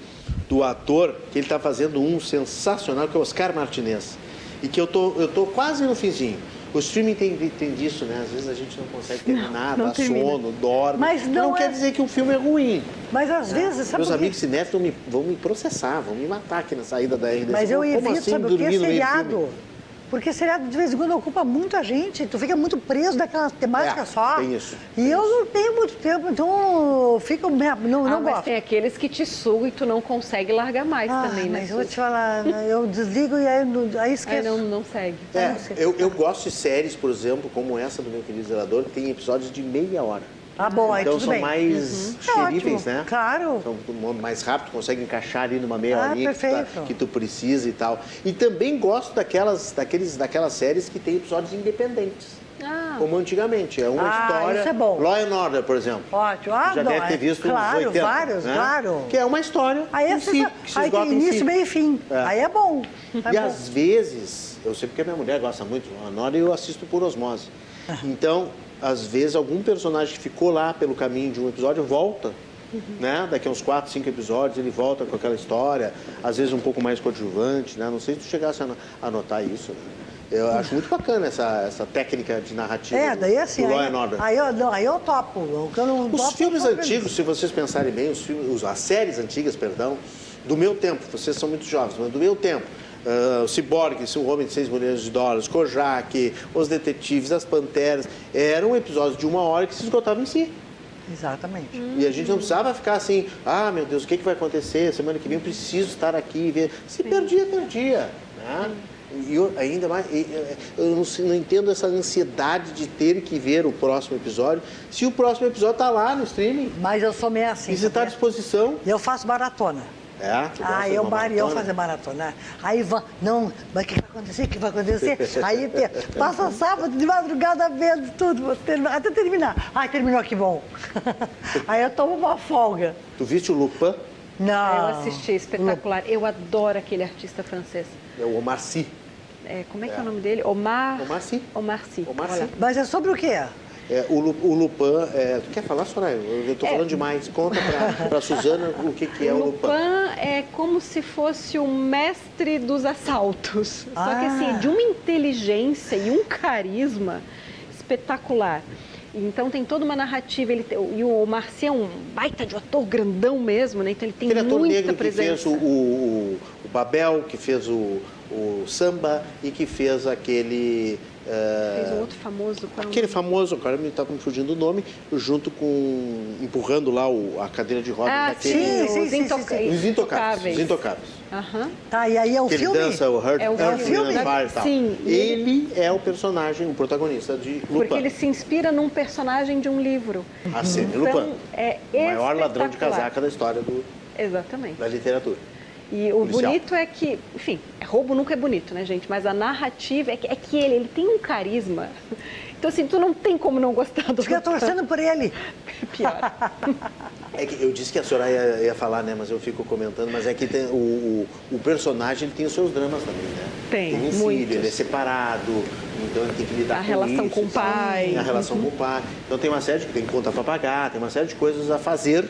do ator, que ele está fazendo um sensacional, que é o Oscar Martinez. E que eu tô, eu tô quase no finzinho. O streaming tem, tem disso, né? Às vezes a gente não consegue terminar, não, não dá termina. sono, dorme. Mas não, não é... quer dizer que o filme é ruim. Mas às né? vezes, sabe Meus amigos cinéfilos vão me, vão me processar, vão me matar aqui na saída da RDC. Mas eu evito, assim, sabe o que? É seriado. Porque seriado de vez em quando ocupa muito a gente, tu fica muito preso naquela temática é, só. Tem isso. E tem eu isso. não tenho muito tempo, então fico não, não ah, mas gosto. tem aqueles que te sugam e tu não consegue largar mais ah, também, né? Mas eu vou te falar, eu desligo e aí, aí esqueço. Aí não, não segue. É, eu, eu gosto de séries, por exemplo, como essa do meu querido zelador, que tem episódios de meia hora. Ah, bom, aí então tudo são bem. mais uhum. xeríveis, né? Claro. São mais rápido, consegue encaixar ali numa meia ah, horinha que tu, tá, que tu, precisa e tal. E também gosto daquelas, daqueles, daquelas séries que tem episódios independentes. Ah. Como antigamente. É uma ah, história. Isso é bom. Law and Order, por exemplo. Ótimo. Ah, Já deve ter é visto claro, uns 80. vários, né? claro. Que é uma história. Aí, em si, se aí tem início, si. meio e fim. É. Aí é bom. É e bom. às vezes, eu sei porque minha mulher gosta muito de Law and Order e eu assisto por osmose. Então, às vezes, algum personagem que ficou lá pelo caminho de um episódio volta. Uhum. Né? Daqui a uns 4, 5 episódios ele volta com aquela história, às vezes um pouco mais coadjuvante, né? Não sei se tu chegasse a notar isso, né? Eu acho muito bacana essa, essa técnica de narrativa. É, daí assim. Do aí, aí, eu, não, aí eu topo. Eu não os topo, filmes antigos, se vocês pensarem bem, os filmes, as séries antigas, perdão, do meu tempo, vocês são muito jovens, mas do meu tempo, uh, o Cyborg, o Homem de Seis Milhões de Dólares, Kojak, Os Detetives, As Panteras, eram episódios de uma hora que se esgotavam em si. Exatamente. E a gente não precisava ficar assim, ah, meu Deus, o que, que vai acontecer? Semana que vem eu preciso estar aqui e ver. Se Sim. perdia, perdia. Né? E eu, ainda mais, eu não, não, entendo essa ansiedade de ter que ver o próximo episódio, se o próximo episódio está lá no streaming. Mas eu sou meio assim. E você está à disposição. Eu faço maratona. É? Ah, eu Marião fazer maratona. Aí vai, não, mas o que vai acontecer? O que vai acontecer? Aí passa sábado de madrugada vendo tudo, até terminar. Ai, terminou, que bom. Aí eu tomo uma folga. Tu viste o Lupin? Não. Eu assisti, espetacular. Eu adoro aquele artista francês. É o Omar Sy. É, como é que é. é o nome dele? Omar... Omar Sy. Omar Sy. Omar Sy. Mas é sobre o quê? É, o, o Lupin, é, tu quer falar, Soraya? Eu estou é. falando demais. Conta para a Suzana o que, que é o, o Lupin. Lupin é como se fosse o mestre dos assaltos. Ah. Só que assim, ah. de uma inteligência e um carisma espetacular. Então tem toda uma narrativa, ele tem, e o Marci é um baita de um ator grandão mesmo, né? Então ele tem Aquele muita ator negro presença. que fez o, o, o Babel, que fez o, o Samba e que fez aquele Fez um outro famoso. Qual aquele famoso, agora me está me fugindo o nome, junto com. empurrando lá o, a cadeira de rodas ah, daquele. Sim, sim, sim, sim, sim. Os intocáveis. Os intocáveis. Uhum. Tá, e aí é o que filme? Ele dança o Hurt, é o, é o filme. Fire, tal. Sim. Ele é o personagem, o protagonista de Lupin. Porque ele se inspira num personagem de um livro. A Sene então, Lupin. É o maior ladrão de casaca da história do, Exatamente. da literatura. E o Policial. bonito é que, enfim, roubo nunca é bonito, né, gente? Mas a narrativa é que, é que ele, ele tem um carisma. Então, assim, tu não tem como não gostar do Fica torcendo por ele. Pior. É que eu disse que a senhora ia, ia, falar, né? Mas eu fico comentando, mas é que tem, o, o, o, personagem tem os seus dramas também, né? Tem, tem um filho, ele é separado, então ele tem que lidar a com relação isso, com o pai. A relação uhum. com o pai. Então tem uma série de tem conta para pagar, tem uma série de coisas a fazer,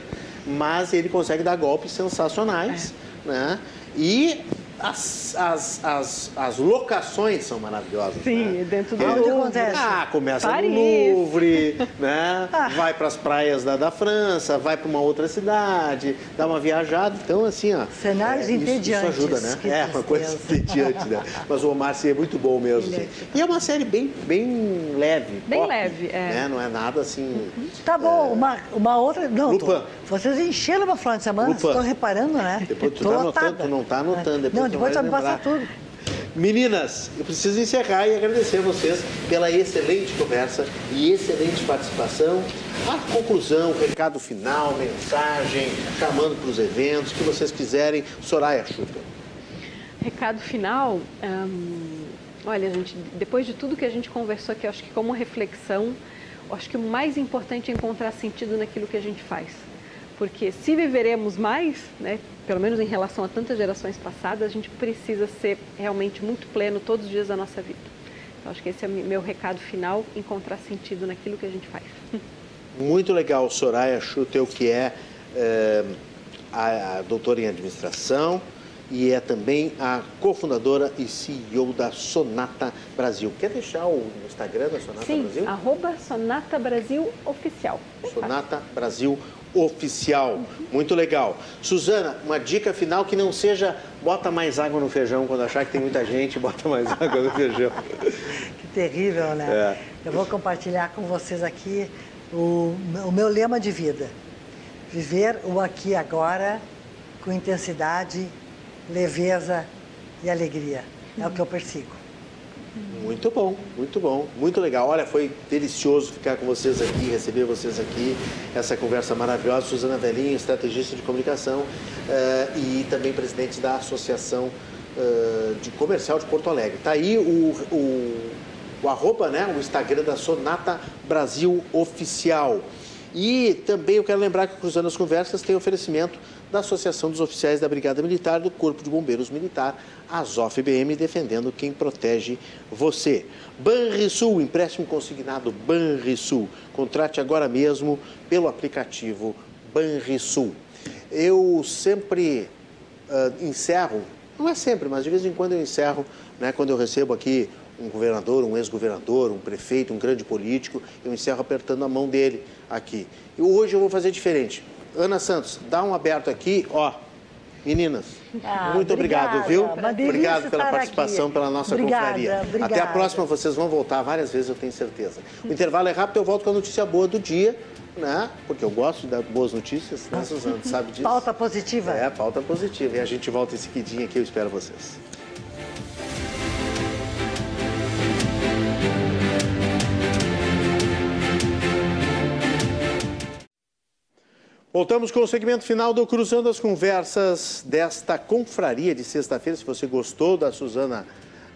mas ele consegue dar golpes sensacionais. É né? E as, as, as, as locações são maravilhosas. Sim, né? dentro do Onde acontece? Ah, começa Paris. no Louvre, né? Ah. vai para as praias da, da França, vai para uma outra cidade, dá uma viajada. Então, assim, ó. Cenários é, entediantes. Isso, ajuda, né? É, uma coisa entediante, né? Mas o Omar é muito bom mesmo. Assim. E é uma série bem, bem leve. Bem pop, leve, é. Né? Não é nada assim. Tá bom, é... uma, uma outra. Não, Lupin. Tô, vocês encheram uma final de semana, estou reparando, né? Depois tu, tá anotando, tu não está anotando. Depois não, depois tu vai passar tudo. Meninas, eu preciso encerrar e agradecer a vocês pela excelente conversa e excelente participação. A conclusão, recado final, mensagem, chamando para os eventos, que vocês quiserem. Soraya Chupa. Recado final. Hum, olha, gente, depois de tudo que a gente conversou aqui, acho que como reflexão, acho que o mais importante é encontrar sentido naquilo que a gente faz porque se viveremos mais, né, pelo menos em relação a tantas gerações passadas, a gente precisa ser realmente muito pleno todos os dias da nossa vida. Então, acho que esse é o meu recado final, encontrar sentido naquilo que a gente faz. Muito legal, Soraya Schutel, que é, é a, a doutora em administração e é também a cofundadora e CEO da Sonata Brasil. Quer deixar o Instagram da Sonata Sim, Brasil? Sim, arroba Sonata Brasil Oficial. Sonata Brasil oficial. Muito legal. Suzana, uma dica final que não seja bota mais água no feijão quando achar que tem muita gente, bota mais água no feijão. Que terrível, né? É. Eu vou compartilhar com vocês aqui o, o meu lema de vida. Viver o aqui e agora com intensidade, leveza e alegria. É o que eu persigo. Muito bom, muito bom, muito legal. Olha, foi delicioso ficar com vocês aqui, receber vocês aqui, essa conversa maravilhosa. Suzana Velhinho, estrategista de comunicação uh, e também presidente da Associação uh, de Comercial de Porto Alegre. Tá aí o, o, o arroba, né, o Instagram da Sonata Brasil Oficial. E também eu quero lembrar que o Cruzando as Conversas tem oferecimento da Associação dos Oficiais da Brigada Militar do Corpo de Bombeiros Militar, AZOF-BM, defendendo quem protege você. Banrisul, empréstimo consignado Banrisul. Contrate agora mesmo pelo aplicativo Banrisul. Eu sempre uh, encerro, não é sempre, mas de vez em quando eu encerro, né, quando eu recebo aqui um governador, um ex-governador, um prefeito, um grande político, eu encerro apertando a mão dele aqui. E hoje eu vou fazer diferente. Ana Santos, dá um aberto aqui, ó. Meninas, ah, muito obrigada, obrigado, viu? Obrigado pela participação, aqui. pela nossa obrigada, confraria. Obrigada. Até a próxima, vocês vão voltar várias vezes, eu tenho certeza. O intervalo é rápido, eu volto com a notícia boa do dia, né? Porque eu gosto de dar boas notícias, né, Suzana? Sabe disso? Pauta positiva. É, pauta positiva. E a gente volta em seguidinho aqui, eu espero vocês. Voltamos com o segmento final do Cruzando as Conversas desta confraria de sexta-feira. Se você gostou da Suzana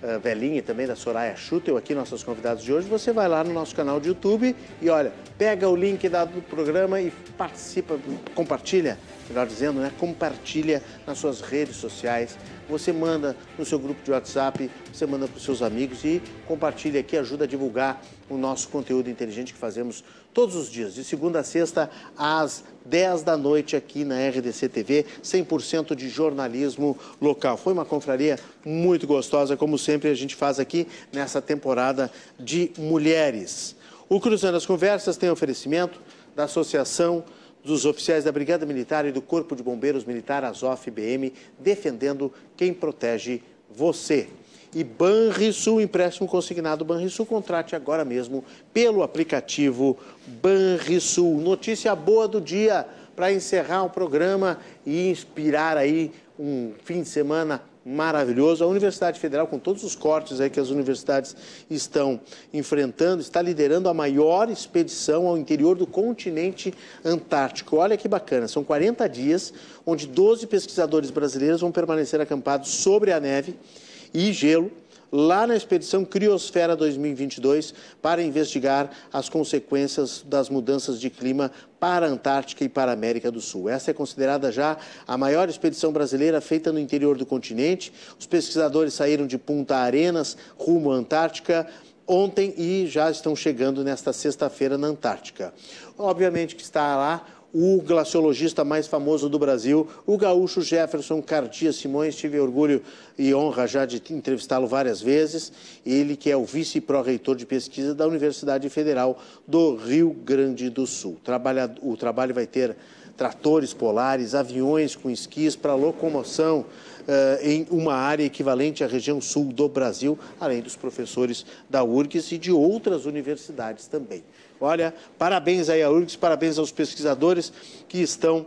uh, Velhinha e também da Soraya Schutel, aqui nossos convidados de hoje, você vai lá no nosso canal de YouTube e olha, pega o link do programa e participa, compartilha, melhor dizendo, né? Compartilha nas suas redes sociais. Você manda no seu grupo de WhatsApp, você manda para os seus amigos e compartilha aqui, ajuda a divulgar o nosso conteúdo inteligente que fazemos todos os dias, de segunda a sexta, às 10 da noite, aqui na RDC TV, 100% de jornalismo local. Foi uma confraria muito gostosa, como sempre a gente faz aqui nessa temporada de mulheres. O Cruzando as Conversas tem oferecimento da Associação dos Oficiais da Brigada Militar e do Corpo de Bombeiros Militar, AZOF-BM, defendendo quem protege você. e Banrisul, empréstimo consignado Banrisul, contrate agora mesmo pelo aplicativo Banrisul. Notícia boa do dia para encerrar o programa e inspirar aí um fim de semana maravilhoso. A Universidade Federal, com todos os cortes aí que as universidades estão enfrentando, está liderando a maior expedição ao interior do continente antártico. Olha que bacana, são 40 dias onde 12 pesquisadores brasileiros vão permanecer acampados sobre a neve e gelo lá na expedição Criosfera 2022 para investigar as consequências das mudanças de clima para a Antártica e para a América do Sul. Essa é considerada já a maior expedição brasileira feita no interior do continente. Os pesquisadores saíram de Punta Arenas rumo à Antártica ontem e já estão chegando nesta sexta-feira na Antártica. Obviamente que está lá o glaciologista mais famoso do Brasil, o gaúcho Jefferson Cardia Simões. Tive orgulho e honra já de entrevistá-lo várias vezes. Ele que é o vice-pró-reitor de pesquisa da Universidade Federal do Rio Grande do Sul. Trabalha, o trabalho vai ter tratores polares, aviões com esquis para locomoção uh, em uma área equivalente à região sul do Brasil, além dos professores da URGS e de outras universidades também. Olha, parabéns aí à URGS, parabéns aos pesquisadores que estão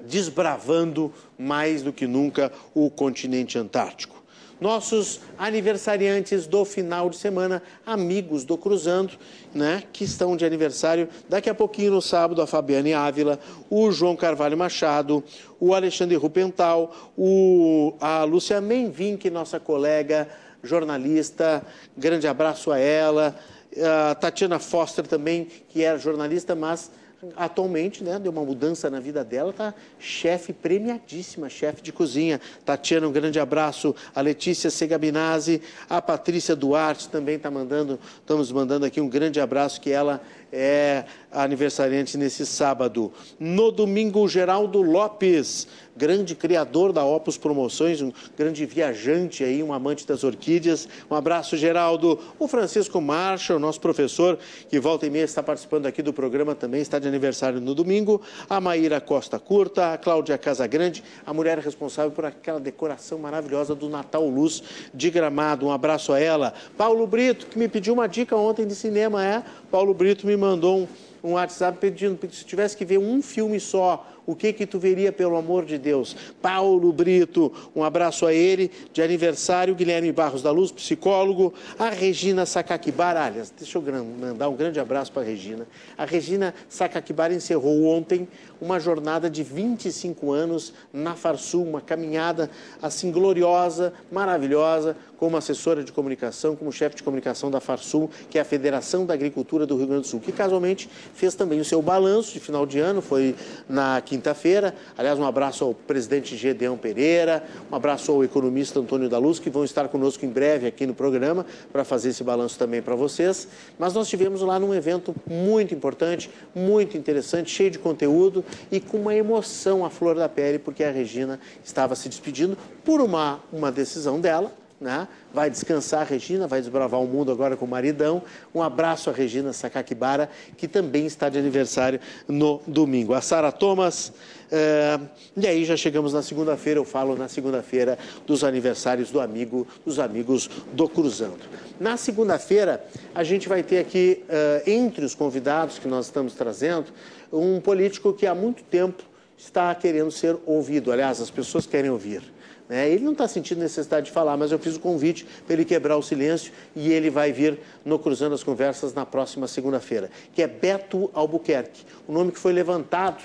desbravando mais do que nunca o continente antártico. Nossos aniversariantes do final de semana, amigos do Cruzando, né, que estão de aniversário. Daqui a pouquinho no sábado, a Fabiane Ávila, o João Carvalho Machado, o Alexandre Rupental, o, a Lúcia Menvink, nossa colega jornalista, grande abraço a ela a Tatiana Foster também, que era jornalista, mas atualmente, né, deu uma mudança na vida dela, tá chefe premiadíssima, chefe de cozinha. Tatiana, um grande abraço. A Letícia Segabinazzi, a Patrícia Duarte também está mandando, estamos mandando aqui um grande abraço, que ela é aniversariante nesse sábado. No domingo, Geraldo Lopes, grande criador da Opus Promoções, um grande viajante aí, um amante das orquídeas. Um abraço, Geraldo. O Francisco Marshall, nosso professor, que volta e meia está participando aqui do programa, também está de aniversário no domingo. A Maíra Costa Curta, a Cláudia Casagrande, a mulher responsável por aquela decoração maravilhosa do Natal Luz de Gramado. Um abraço a ela. Paulo Brito, que me pediu uma dica ontem de cinema, é? Paulo Brito me mandou um, um WhatsApp pedindo se tivesse que ver um filme só o que que tu veria pelo amor de Deus? Paulo Brito, um abraço a ele, de aniversário, Guilherme Barros da Luz, psicólogo, a Regina Sakakibara, aliás, deixa eu mandar um grande abraço para a Regina. A Regina Sakakibara encerrou ontem uma jornada de 25 anos na Farsul, uma caminhada assim gloriosa, maravilhosa, como assessora de comunicação, como chefe de comunicação da Farsul, que é a Federação da Agricultura do Rio Grande do Sul, que casualmente fez também o seu balanço de final de ano, foi na quinta-feira. Aliás, um abraço ao presidente Gedeão Pereira, um abraço ao economista Antônio da Luz, que vão estar conosco em breve aqui no programa para fazer esse balanço também para vocês. Mas nós tivemos lá num evento muito importante, muito interessante, cheio de conteúdo e com uma emoção à flor da pele, porque a Regina estava se despedindo por uma, uma decisão dela, né? vai descansar a Regina, vai desbravar o mundo agora com o maridão. Um abraço a Regina Sakakibara, que também está de aniversário no domingo. A Sara Thomas, é... e aí já chegamos na segunda-feira, eu falo na segunda-feira dos aniversários do amigo, dos amigos do Cruzando. Na segunda-feira, a gente vai ter aqui, é, entre os convidados que nós estamos trazendo, um político que há muito tempo está querendo ser ouvido. Aliás, as pessoas querem ouvir. Né? Ele não está sentindo necessidade de falar, mas eu fiz o convite para ele quebrar o silêncio e ele vai vir no Cruzando as Conversas na próxima segunda-feira, que é Beto Albuquerque, o nome que foi levantado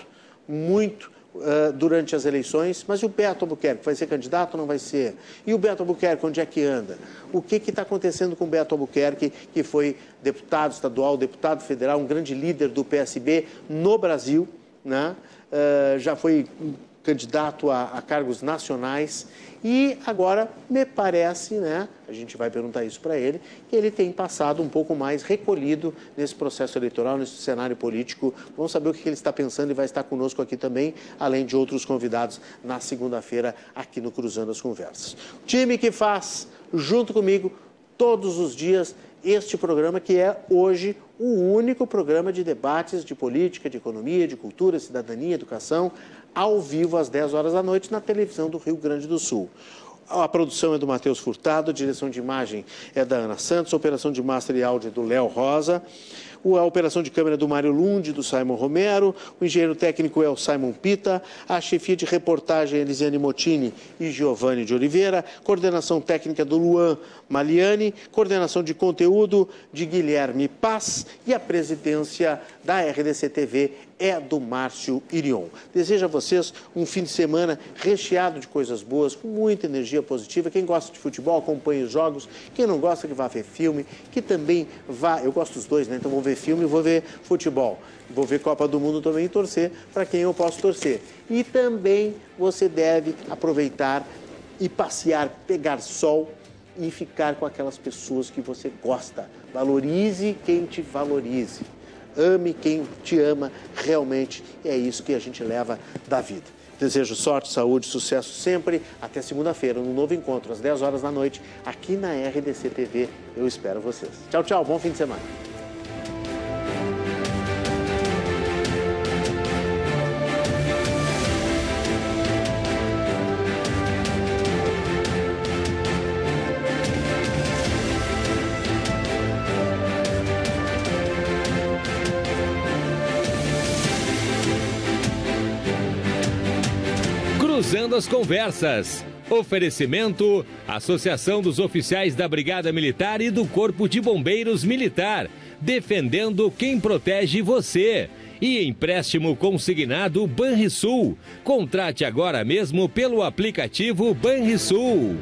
muito uh, durante as eleições, mas e o Beto Albuquerque? Vai ser candidato ou não vai ser? E o Beto Albuquerque, onde é que anda? O que está acontecendo com o Beto Albuquerque, que foi deputado estadual, deputado federal, um grande líder do PSB no Brasil, né? Uh, já foi candidato a, a, cargos nacionais e agora me parece, né, a gente vai perguntar isso para ele, que ele tem passado um pouco mais recolhido nesse processo eleitoral, nesse cenário político. Vamos saber o que ele está pensando e vai estar conosco aqui também, além de outros convidados na segunda-feira aqui no Cruzando as Conversas. O time que faz junto comigo todos os dias este programa que é hoje o único programa de debates de política, de economia, de cultura, cidadania, educação ao vivo às 10 horas da noite na televisão do Rio Grande do Sul. A produção é do Matheus Furtado, a direção de imagem é da Ana Santos, a operação de master e áudio é do Léo Rosa a operação de câmera é do Mário Lund, do Simon Romero, o engenheiro técnico é o Simon Pita, a chefia de reportagem é Elisiane Motini e Giovanni de Oliveira, coordenação técnica do Luan Maliani, coordenação de conteúdo de Guilherme Paz e a presidência da RDC TV é do Márcio Irion. Desejo a vocês um fim de semana recheado de coisas boas, com muita energia positiva. Quem gosta de futebol, acompanhe os jogos. Quem não gosta, que vá ver filme, que também vá. Eu gosto dos dois, né? Então vou ver filme e vou ver futebol. Vou ver Copa do Mundo também e torcer para quem eu posso torcer. E também você deve aproveitar e passear, pegar sol e ficar com aquelas pessoas que você gosta. Valorize quem te valorize ame quem te ama realmente. É isso que a gente leva da vida. Desejo sorte, saúde, sucesso sempre. Até segunda-feira, num novo encontro, às 10 horas da noite, aqui na RDC TV. Eu espero vocês. Tchau, tchau. Bom fim de semana. Cruzando as Conversas. Oferecimento: Associação dos Oficiais da Brigada Militar e do Corpo de Bombeiros Militar. Defendendo quem protege você. E empréstimo consignado Banrisul. Contrate agora mesmo pelo aplicativo Banrisul.